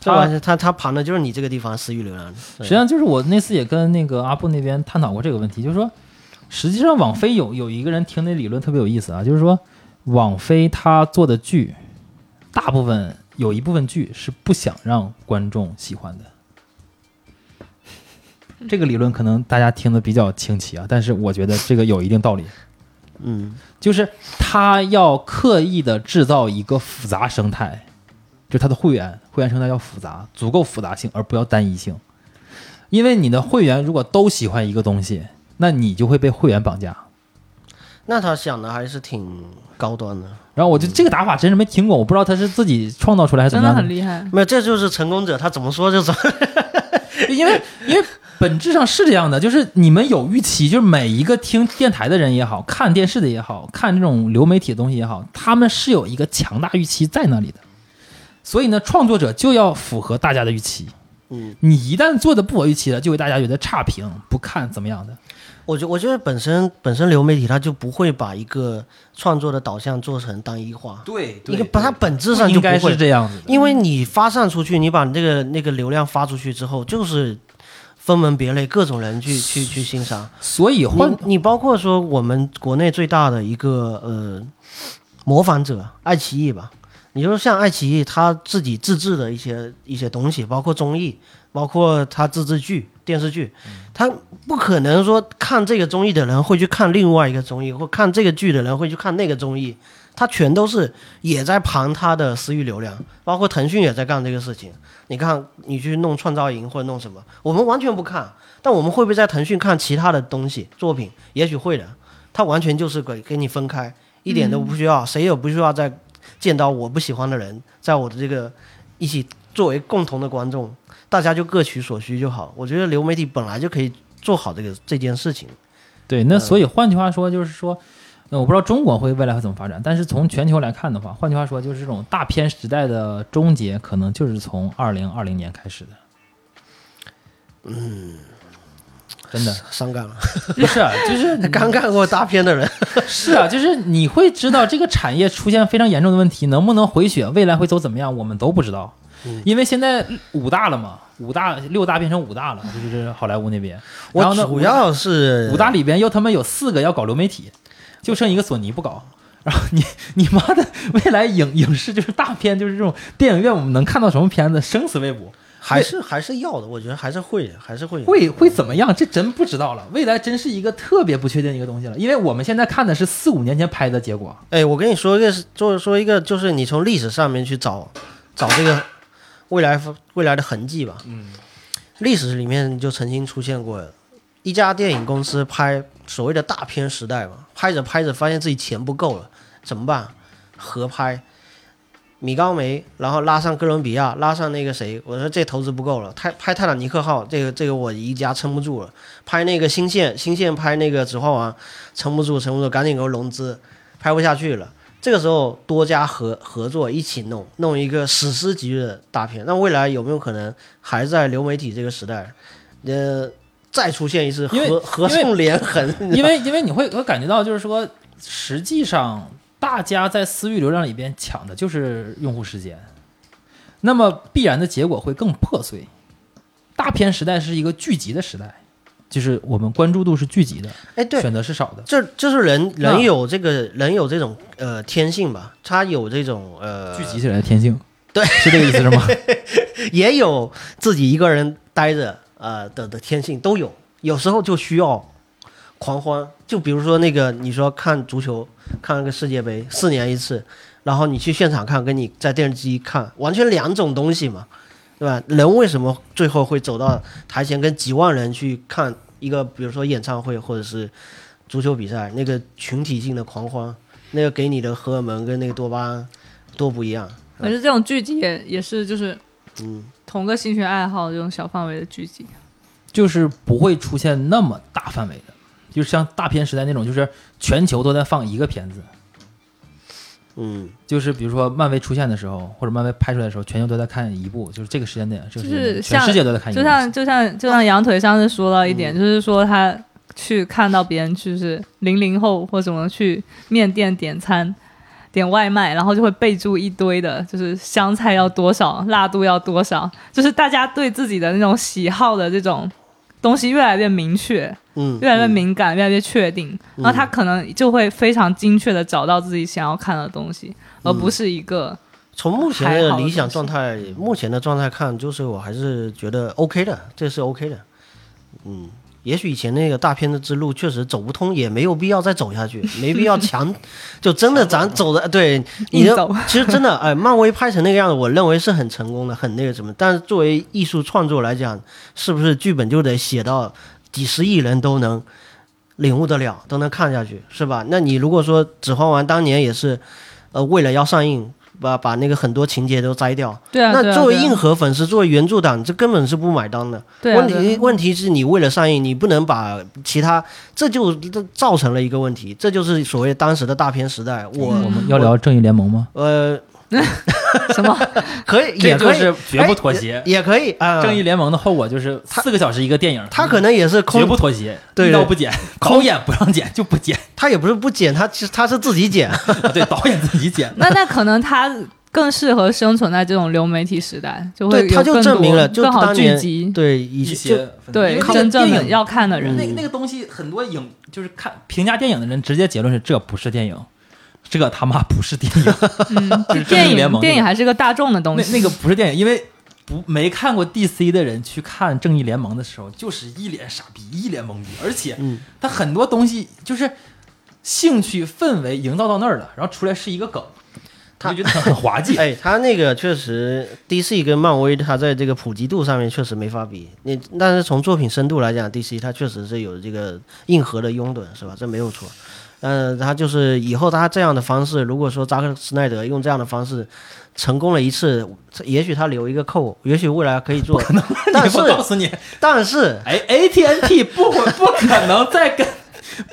这它完全它它盘的就是你这个地方私域流量。实际上就是我那次也跟那个阿布那边探讨过这个问题，就是说，实际上网飞有有一个人听那理论特别有意思啊，就是说网飞他做的剧，大部分有一部分剧是不想让观众喜欢的。这个理论可能大家听的比较清奇啊，但是我觉得这个有一定道理，嗯，就是他要刻意的制造一个复杂生态，就他的会员会员生态要复杂，足够复杂性，而不要单一性。因为你的会员如果都喜欢一个东西，那你就会被会员绑架。那他想的还是挺高端的。然后我就这个打法真是没听过，我不知道他是自己创造出来还是怎么样的很厉害。没有，这就是成功者，他怎么说就怎么。因为因为本质上是这样的，就是你们有预期，就是每一个听电台的人也好看电视的也好看这种流媒体的东西也好，他们是有一个强大预期在那里的。所以呢，创作者就要符合大家的预期。嗯，你一旦做的不合预期了，就会大家觉得差评、不看怎么样的。我觉我觉得本身本身流媒体它就不会把一个创作的导向做成单一化，对一个把它本质上就不会应该是，这样子的。因为你发散出去，你把那个那个流量发出去之后，就是分门别类，各种人去去去欣赏。所以换你你包括说我们国内最大的一个呃模仿者爱奇艺吧，你就像爱奇艺他自己自制的一些一些东西，包括综艺，包括他自制剧电视剧，他不可能说看这个综艺的人会去看另外一个综艺，或看这个剧的人会去看那个综艺，他全都是也在盘他的私域流量，包括腾讯也在干这个事情。你看，你去弄创造营或者弄什么，我们完全不看，但我们会不会在腾讯看其他的东西作品？也许会的，它完全就是给给你分开，一点都不需要，谁也不需要再见到我不喜欢的人，在我的这个一起作为共同的观众，大家就各取所需就好。我觉得流媒体本来就可以做好这个这件事情。对，那所以换句话说，就是说，那，我不知道中国会未来会怎么发展，但是从全球来看的话，换句话说，就是这种大片时代的终结，可能就是从二零二零年开始的。嗯，真的伤感了，不是啊，就是 刚看过大片的人，是啊，就是你会知道这个产业出现非常严重的问题，能不能回血，未来会走怎么样，我们都不知道。嗯因为现在五大了嘛，五大六大变成五大了，就是好莱坞那边。然后呢，主要是五大里边又他妈有四个要搞流媒体，就剩一个索尼不搞。然后你你妈的未来影影视就是大片，就是这种电影院我们能看到什么片子，生死未卜，还是还是要的，我觉得还是会，还是会会会怎么样？这真不知道了。未来真是一个特别不确定的一个东西了，因为我们现在看的是四五年前拍的结果。哎，我跟你说一个，就是说一个，就是你从历史上面去找 找这个未来未来的痕迹吧。嗯，历史里面就曾经出现过一家电影公司拍所谓的大片时代嘛，拍着拍着发现自己钱不够了，怎么办？合拍。米高梅，然后拉上哥伦比亚，拉上那个谁，我说这投资不够了，拍拍泰坦尼克号，这个这个我一家撑不住了，拍那个新线，新线拍那个指环王，撑不住，撑不住，赶紧给我融资，拍不下去了。这个时候多家合合作一起弄，弄一个史诗级的大片。那未来有没有可能还在流媒体这个时代，呃，再出现一次合合纵连横？因为因为你会会感觉到，就是说，实际上大家在私域流量里边抢的就是用户时间，那么必然的结果会更破碎。大片时代是一个聚集的时代，就是我们关注度是聚集的，哎，对，选择是少的。这这是人人有这个人有这种呃天性吧，他有这种呃聚集起来的天性，对是这个意思是吗？也有自己一个人待着呃的的天性都有，有时候就需要狂欢。就比如说那个你说看足球，看个世界杯，四年一次，然后你去现场看，跟你在电视机看完全两种东西嘛，对吧？人为什么最后会走到台前跟几万人去看一个，比如说演唱会或者是足球比赛那个群体性的狂欢，那个给你的荷尔蒙跟那个多巴胺多不一样。可是这种聚集也也是就是嗯，同个兴趣爱好这种小范围的聚集。就是不会出现那么大范围的，就是像大片时代那种，就是全球都在放一个片子。嗯，就是比如说漫威出现的时候，或者漫威拍出来的时候，全球都在看一部，就是这个时间点，就是全世界都在看一部。就像就像就像羊腿上次说到一点，嗯就是说他去看到别人就是零零后或什么去面店点餐。点外卖，然后就会备注一堆的，就是香菜要多少，辣度要多少，就是大家对自己的那种喜好的这种东西越来越明确，嗯，越来越嗯敏感，越来越确定，然后他可能就会非常精确的找到自己想要看的东西，而不是一个从目前的的理想状态，目前的状态看，就是我还是觉得 OK 的，这是 OK 的。嗯，也许以前那个大片的之路确实走不通，也没有必要再走下去，没必要强，就真的咱走的对你的，其实真的哎，漫威拍成那个样子，我认为是很成功的，很那个什么。但是作为艺术创作来讲，是不是剧本就得写到几十亿人都能领悟得了，都能看下去，是吧？那你如果说《指环王》当年也是，呃，为了要上映，把把那个很多情节都摘掉，对啊，那作为硬核粉丝，作为原著党，这根本是不买单的。对啊问题问题是你为了上映，你不能把其他，这就这造成了一个问题，这就是所谓当时的大片时代。我、我们要聊正义联盟吗？呃，什么？可以，这也可以，就是绝不妥协哎也也可以啊。正义联盟的后果就是四个小时一个电影，他可能也是绝不妥协，对对一刀不剪，导演不让剪就不剪，他也不是不剪，他其实他是自己剪。对，导演自己剪。那那可能他更适合生存在这种流媒体时代，就会，他就证明了，就更好当年聚集，对一些对真正的要看的人。那那个东西，很多影就是看评价电影的人，直接结论是这不是电影，这个他妈不是电影，嗯，就是电正义联盟影电影还是个大众的东西。那那个不是电影，因为不没看过 DC 的人去看正义联盟的时候，就是一脸傻逼，一脸懵逼，而且嗯他很多东西就是兴趣氛围营造到那儿了，然后出来是一个梗，他就觉得很很滑稽。哎，他那个确实，DC 跟漫威，他在这个普及度上面确实没法比。你但是从作品深度来讲，DC 它确实是有这个硬核的拥趸，是吧？这没有错。但是他就是以后他这样的方式，如果说扎克施奈德用这样的方式成功了一次，也许他留一个扣，也许未来可以做。但 是我告诉你，但是哎，AT&T 不不可能再跟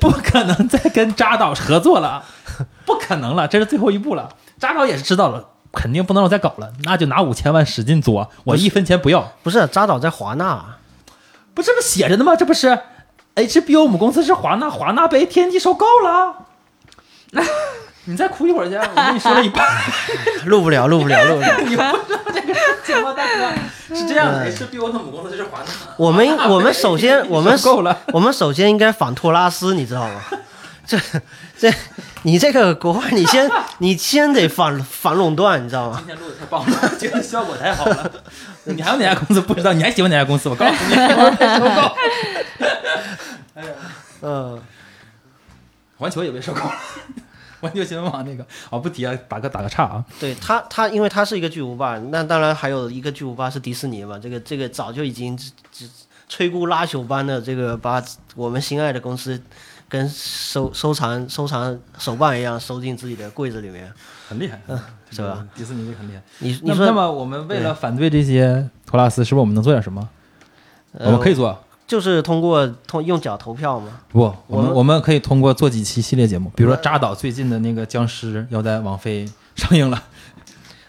不可能再跟扎导合作了，不可能了，这是最后一步了。扎导也是知道了，肯定不能让我再搞了，那就拿五千万使劲作，我一分钱不要。不是扎导在华纳，不这不写着呢吗？这不是 HBO 母公司是华纳，华纳被 AT&T 收购了。你再哭一会儿去，我跟你说了一半，录不了，录不了，录不了。你不知道这个事情吗，大哥？是这样的，HBO 的母公司是华纳。我们我们首先我们够了，我们首先应该反托拉斯，你知道吗？这这，你这个国外，你先你先得反反垄断，你知道吗今？天录的太棒了，我觉得效果太好了。你还有哪家公司不知道？你还喜欢哪家公司？我告诉你，一会儿被收购。嗯，环球也被收购了，环球新闻网那个哦，不提啊，打个打个岔啊。对他他，因为他是一个巨无霸，那当然还有一个巨无霸是迪士尼嘛，这个这个早就已经只只摧枯拉朽般的这个把我们心爱的公司跟收收藏收藏手办一样收进自己的柜子里面，很厉害，嗯是吧？迪士尼这很厉害。你你说那么我们为了反对这些托拉斯，是不是我们能做点什么？呃我们可以做。就是通过通用脚投票吗，不，我我们们我们可以通过做几期系列节目，比如说扎导最近的那个僵尸要在网飞上映了，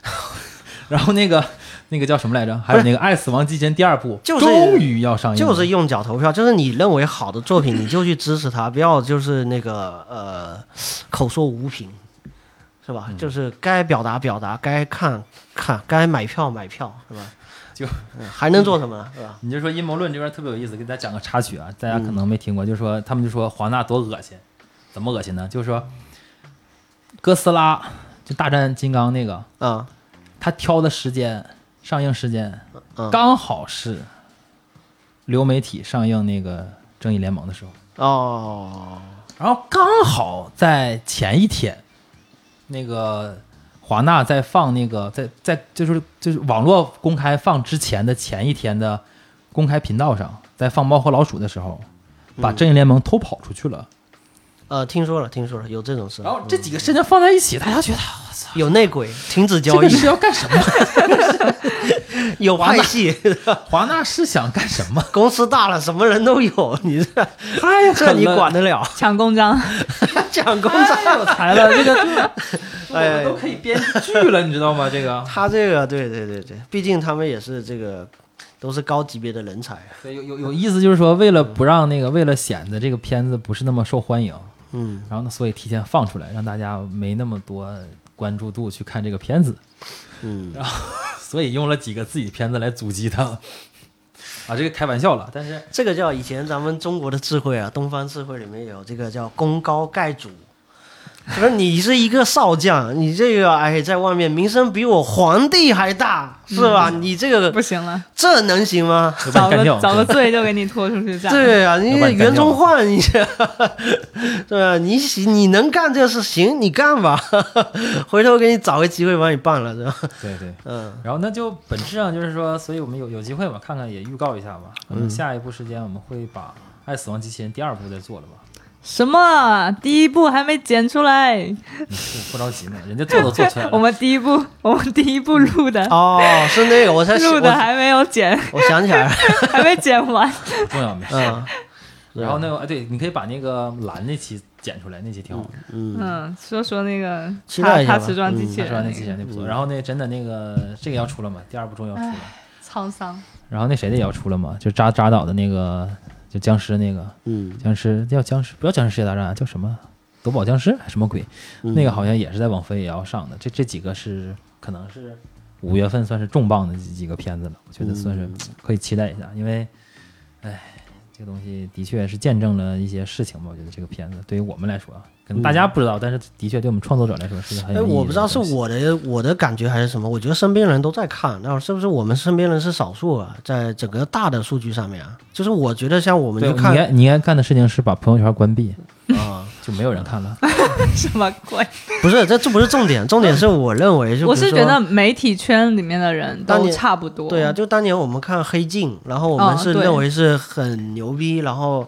然后那个那个叫什么来着？还有那个《爱死亡机器人》第二部，就是终于要上映了，就是用脚投票，就是你认为好的作品，你就去支持它，不要就是那个呃口说无凭，是嗯吧？就是该表达表达，该看看，该买票买票，是吧？就嗯还能做什么？是吧？你就说阴谋论这边特别有意思，给大家讲个插曲啊，大家可能没听过，就是说他们就说华纳多恶心，怎么恶心呢？就是说哥斯拉就大战金刚那个，啊他挑的时间上映时间嗯刚好是流媒体上映那个正义联盟的时候，哦，然后刚好在前一天，那个华纳在放那个在在就是就是网络公开放之前的前一天的公开频道上，在放《猫和老鼠》的时候，把正义联盟偷跑出去了。呃，听说了，听说了，有这种事。然后这几个事情放在一起，大家觉得我操有内鬼，停止交易，个是要干什么？有派系，华纳是想干什么？公司大了，什么人都有，你这太这你管得了？抢公章，抢公太章，有才了，这个哎都可以编剧了，你知道吗？这个他这个，对对对对，毕竟他们也是这个都是高级别的人才。对有有有意思，就是说为了不让那个，为了显得这个片子不是那么受欢迎，嗯，然后呢，所以提前放出来，让大家没那么多关注度去看这个片子，嗯，所以用了几个自己的片子来阻击他。啊，这个开玩笑了，但是这个叫以前咱们中国的智慧啊，东方智慧里面有这个叫功高盖主。就是你是一个少将，你这个哎，在外面名声比我皇帝还大，是吧？你这个不行了，这能行吗？找个找个 罪就 给你拖出去斩。对啊，你袁崇焕，你这，对啊，你喜你能干这事，行，你干吧，回头给你找个机会把你办了，是吧？对对。嗯然后那就本质上就是说，所以我们有有机会嘛，看看也预告一下吧。可能下一步时间我们会把《爱死亡机器人》第二部再做了吧？什么？第一部还没剪出来，你不不着急呢，人家做都做出来了。我们第一部，我们第一部录的，哦，是那个，我才录的还没有剪，我想起来了，还没剪完。不重要没事。嗯，然后那个哎，对，你可以把那个蓝那期剪出来，那期挺好的。嗯，嗯，说说那个期待一下吧他他瓷砖机器人他说完那机器人那不错。然后那真的那个这个要出了吗？第二部终于要出了。沧桑，然后那谁的也要出了吗？就扎扎导的那个，就僵尸那个嗯，僵尸叫僵尸，不要僵尸世界大战啊，叫什么？夺宝僵尸还什么鬼？嗯那个好像也是在网飞也要上的。这这几个是可能是五月份算是重磅的几几个片子了，我觉得算是嗯可以期待一下。因为，哎，这个东西的确是见证了一些事情吧。我觉得这个片子对于我们来说啊，可能大家不知道，但是的确对我们创作者来说是个很嗯哎，有意义的我不知道是我的我的感觉还是什么，我觉得身边人都在看，那是不是我们身边人是少数啊？在整个大的数据上面啊，就是我觉得像我们对，就看你应该你应该干的事情是把朋友圈关闭，啊，就没有人看了。什么鬼？不是，这这不是重点，重点是我认为就比如说我是觉得媒体圈里面的人都当年差不多。对啊，，就当年我们看《黑镜》，然后我们是认为是很牛逼，然后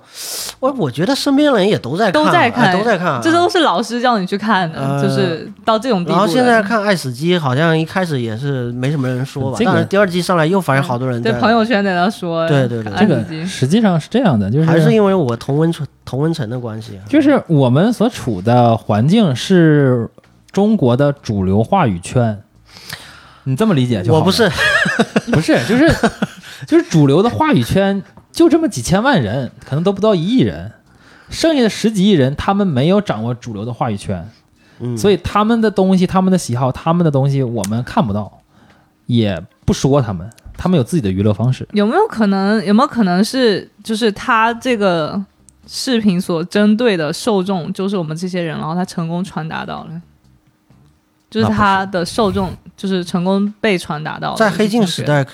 我我觉得身边人也都在看啊，都在看哎都在看啊，这都是老师叫你去看的，呃就是到这种地步。然后现在看《爱死机》，好像一开始也是没什么人说吧，这个但是第二季上来又发现好多人在对朋友圈在那说，对对对这个实际上是这样的，就是还是因为我同温层同温层的关系啊，就是我们所处的环境是中国的主流话语圈，你这么理解就好我不是，不是，就是就是主流的话语圈就这么几千万人，可能都不到一亿人，剩下的十几亿人他们没有掌握主流的话语圈，嗯，所以他们的东西、他们的喜好、他们的东西我们看不到，也不说他们，他们有自己的娱乐方式。有没有可能？有没有可能是就是他这个视频所针对的受众就是我们这些人，然后他成功传达到了，就是他的受众就是成功被传达到了。在黑镜时，代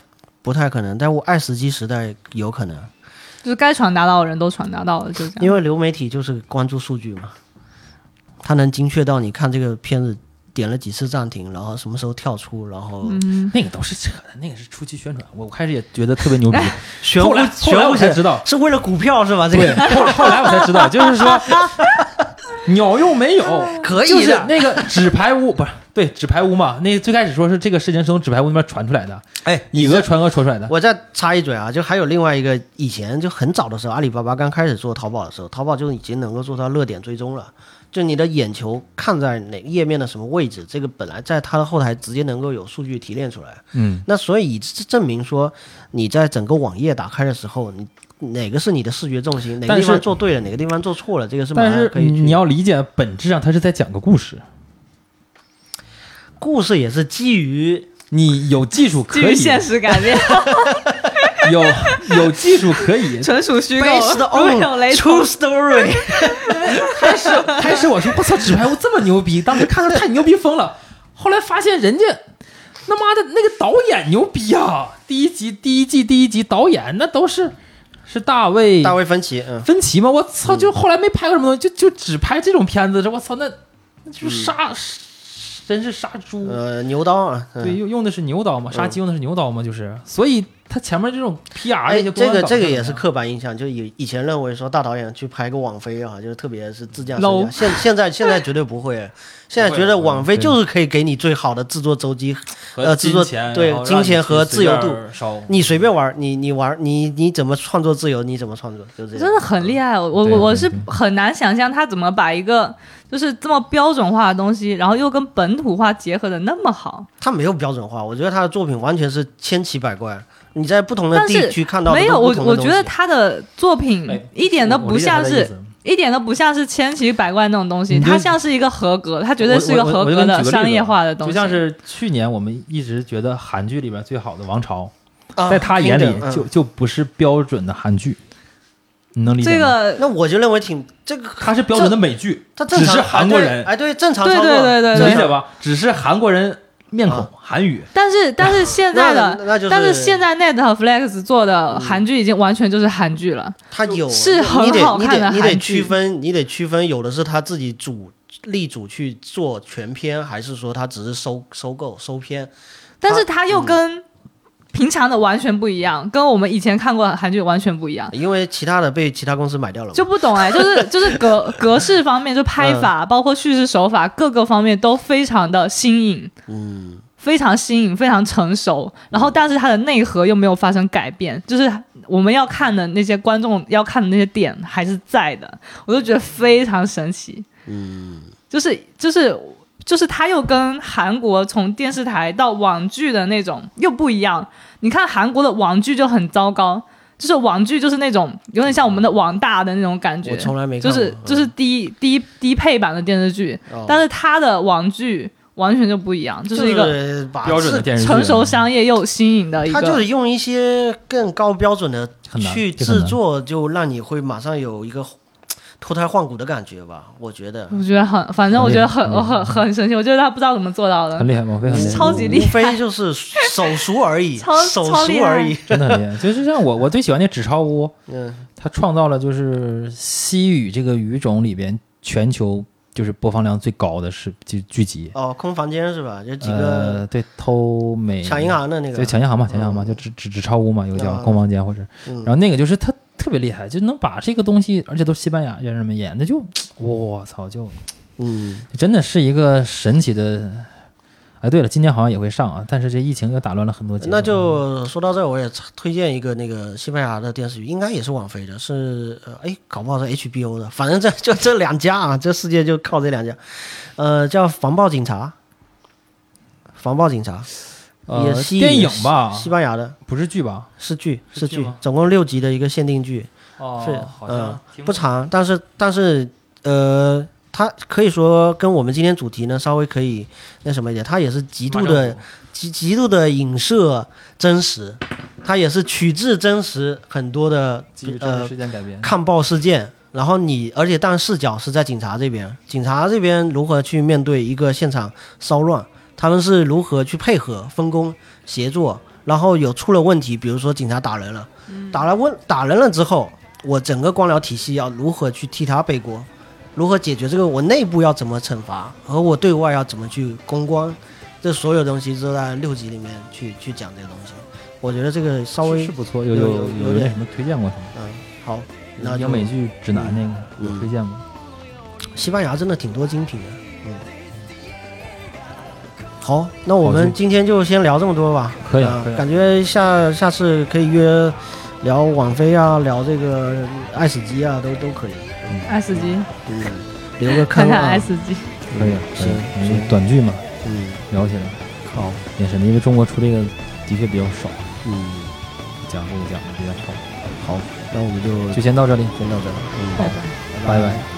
不太可能，但我爱死机时代有可能，就是该传达到的人都传达到了，就这样。因为流媒体就是关注数据嘛，它能精确到你看这个片子点了几次暂停，然后什么时候跳出，然后嗯，那个都是扯的，那个是初期宣传。我我开始也觉得特别牛逼，后来后来我才知道，是为了股票是吧？这对，个后后来我才知道，就是说 鸟用没有，可以就是的那个纸牌屋不是对纸牌屋嘛？那最开始说是这个事情是从纸牌屋那边传出来的，哎，以讹传讹传出来的。我再插一嘴啊，就还有另外一个，以前就很早的时候，阿里巴巴刚开始做淘宝的时候，淘宝就已经能够做到热点追踪了。就你的眼球看在哪个页面的什么位置，这个本来在它的后台直接能够有数据提炼出来。嗯，那所以这证明说，你在整个网页打开的时候，你哪个是你的视觉重心，哪个地方做对了，哪个地方做错了，这个是马但是可以去。你要理解，本质上他是在讲个故事。故事也是基于你有技术可以，基于现实改变，有有技术可以。纯属虚构同 true，story。开始开始我说我操，纸牌屋这么牛逼，当时看着太牛逼疯了。后来发现人家他妈的那个导演牛逼啊！第一集第一季第一集导演那都是是大卫大卫芬奇，嗯，芬奇吗？我操！就后来没拍过什么东西，就就只拍这种片子，这我操，那那就是杀，真是杀猪。呃，牛刀啊，嗯对，用用的是牛刀嘛，杀鸡用的是牛刀嘛，就是，所以他前面这种 PR 哎，那些这个这个也是刻板印象，就以以前认为说大导演去拍个网飞啊，就是特别是自降身价。现现在现在绝对不会，现在觉得网飞就是可以给你最好的制作周期，呃制作对金钱和自由度，你随便玩，你你玩你你怎么创作自由，你怎么创作，就这样。真的很厉害。我我我是很难想象他怎么把一个就是这么标准化的东西，然后又跟本土化结合的那么好。他没有标准化，我觉得他的作品完全是千奇百怪。你在不同的地区看到的没有我我觉得他的作品哎一点都不像是。一点都不像是千奇百怪那种东西，你就它像是一个合格，它绝对是一个合格的商业化的东西。就像是去年我们一直觉得韩剧里边最好的《王朝》，啊在他眼里就就不是标准的韩剧，你能理解吗？这个，那我就认为挺这个，它是标准的美剧，他正常只是韩国人，哎对哎对正常对，对对对对理解吧？只是韩国人面孔啊。韩语，但是但是现在的，那那就是，但是现在 Netflix 做的韩剧已经完全就是韩剧了。他有是很好看的你得你得区分，你得区分，有的是他自己主力主去做全片，还是说他只是收收购收片？但是他又跟平常的完全不一样，跟我们以前看过的韩剧完全不一样。因为其他的被其他公司买掉了。就不懂哎，就是 就是格格式方面，就拍法，包括叙事手法，各个方面都非常的新颖，嗯，非常新颖，非常成熟。然后，但是它的内核又没有发生改变，就是我们要看的那些观众要看的那些点还是在的，我就觉得非常神奇。嗯，就是就是就是它又跟韩国从电视台到网剧的那种又不一样。你看韩国的网剧就很糟糕。就是网剧，就是那种有点像我们的网大的那种感觉，我从来没就。是就是低低低配版的电视剧，哦但是它的网剧完全就不一样，就就是一个标准的电视剧成熟商业又新颖的一他就是。用一些更高标准的去制作，就让你会马上有一个脱胎换骨的感觉吧。我觉得我觉得很，反正我觉得很我很很神奇，我觉得他不知道怎么做到的很。厉害，王菲很厉害，超级厉害无非就是手熟而已，超手熟而已。真的很厉害。就是像我，我最喜欢那《纸钞屋》，嗯，他创造了就是西语这个语种里边全球就是播放量最高的是剧剧集。哦，空房间是吧？有几个呃，对，偷美抢银行的那个对，，抢银行嘛，抢银行嘛，就纸纸纸钞屋嘛，有个叫啊空房间或者，嗯然后那个就是他特别厉害，就能把这个东西，而且都是西班牙人们演的，就 我操，就 嗯，真的是一个神奇的。哎，对了，今年好像也会上啊，但是这疫情又打乱了很多。那就说到这儿，我也推荐一个那个西班牙的电视剧，应该也是网飞的，是呃，哎，搞不好是 HBO 的，反正这就这两家啊，这世界就靠这两家，呃，叫《防暴警察》，防暴警察，也呃西电影吧，西班牙的，不是剧吧？是剧是剧总共六集的一个限定剧，哦是嗯听不长，但是但是呃，它可以说跟我们今天主题呢稍微可以那什么一点，它也是极度的极极度的影射真实，它也是取自真实很多的呃事件改编。抗暴事件。然后你，而且但视角是在警察这边，警察这边如何去面对一个现场骚乱，他们是如何去配合、分工、协作，然后有出了问题，比如说警察打人了，打了问打人了之后，我整个光疗体系要如何去替他背锅，如何解决这个，我内部要怎么惩罚，和我对外要怎么去公关，这所有东西都在六集里面去去讲这个东西。我觉得这个稍微是是不错，有有有有有点什么推荐过什么？嗯好，那有美剧指南那个有嗯推荐吗。西班牙真的挺多精品的，嗯。好，那我们今天就先聊这么多吧。可以啊感觉下下次可以约聊网飞啊，聊这个爱死机啊，都都可以。爱死机，嗯，留个看看坑啊。S 级，可以啊，可以。啊行行。短剧嘛，嗯。聊起来。好，也是的，因为中国出这个的确比较少，嗯，讲这个讲的比较好。好，那我们就就先到这里，先到这里。嗯，拜拜。拜拜。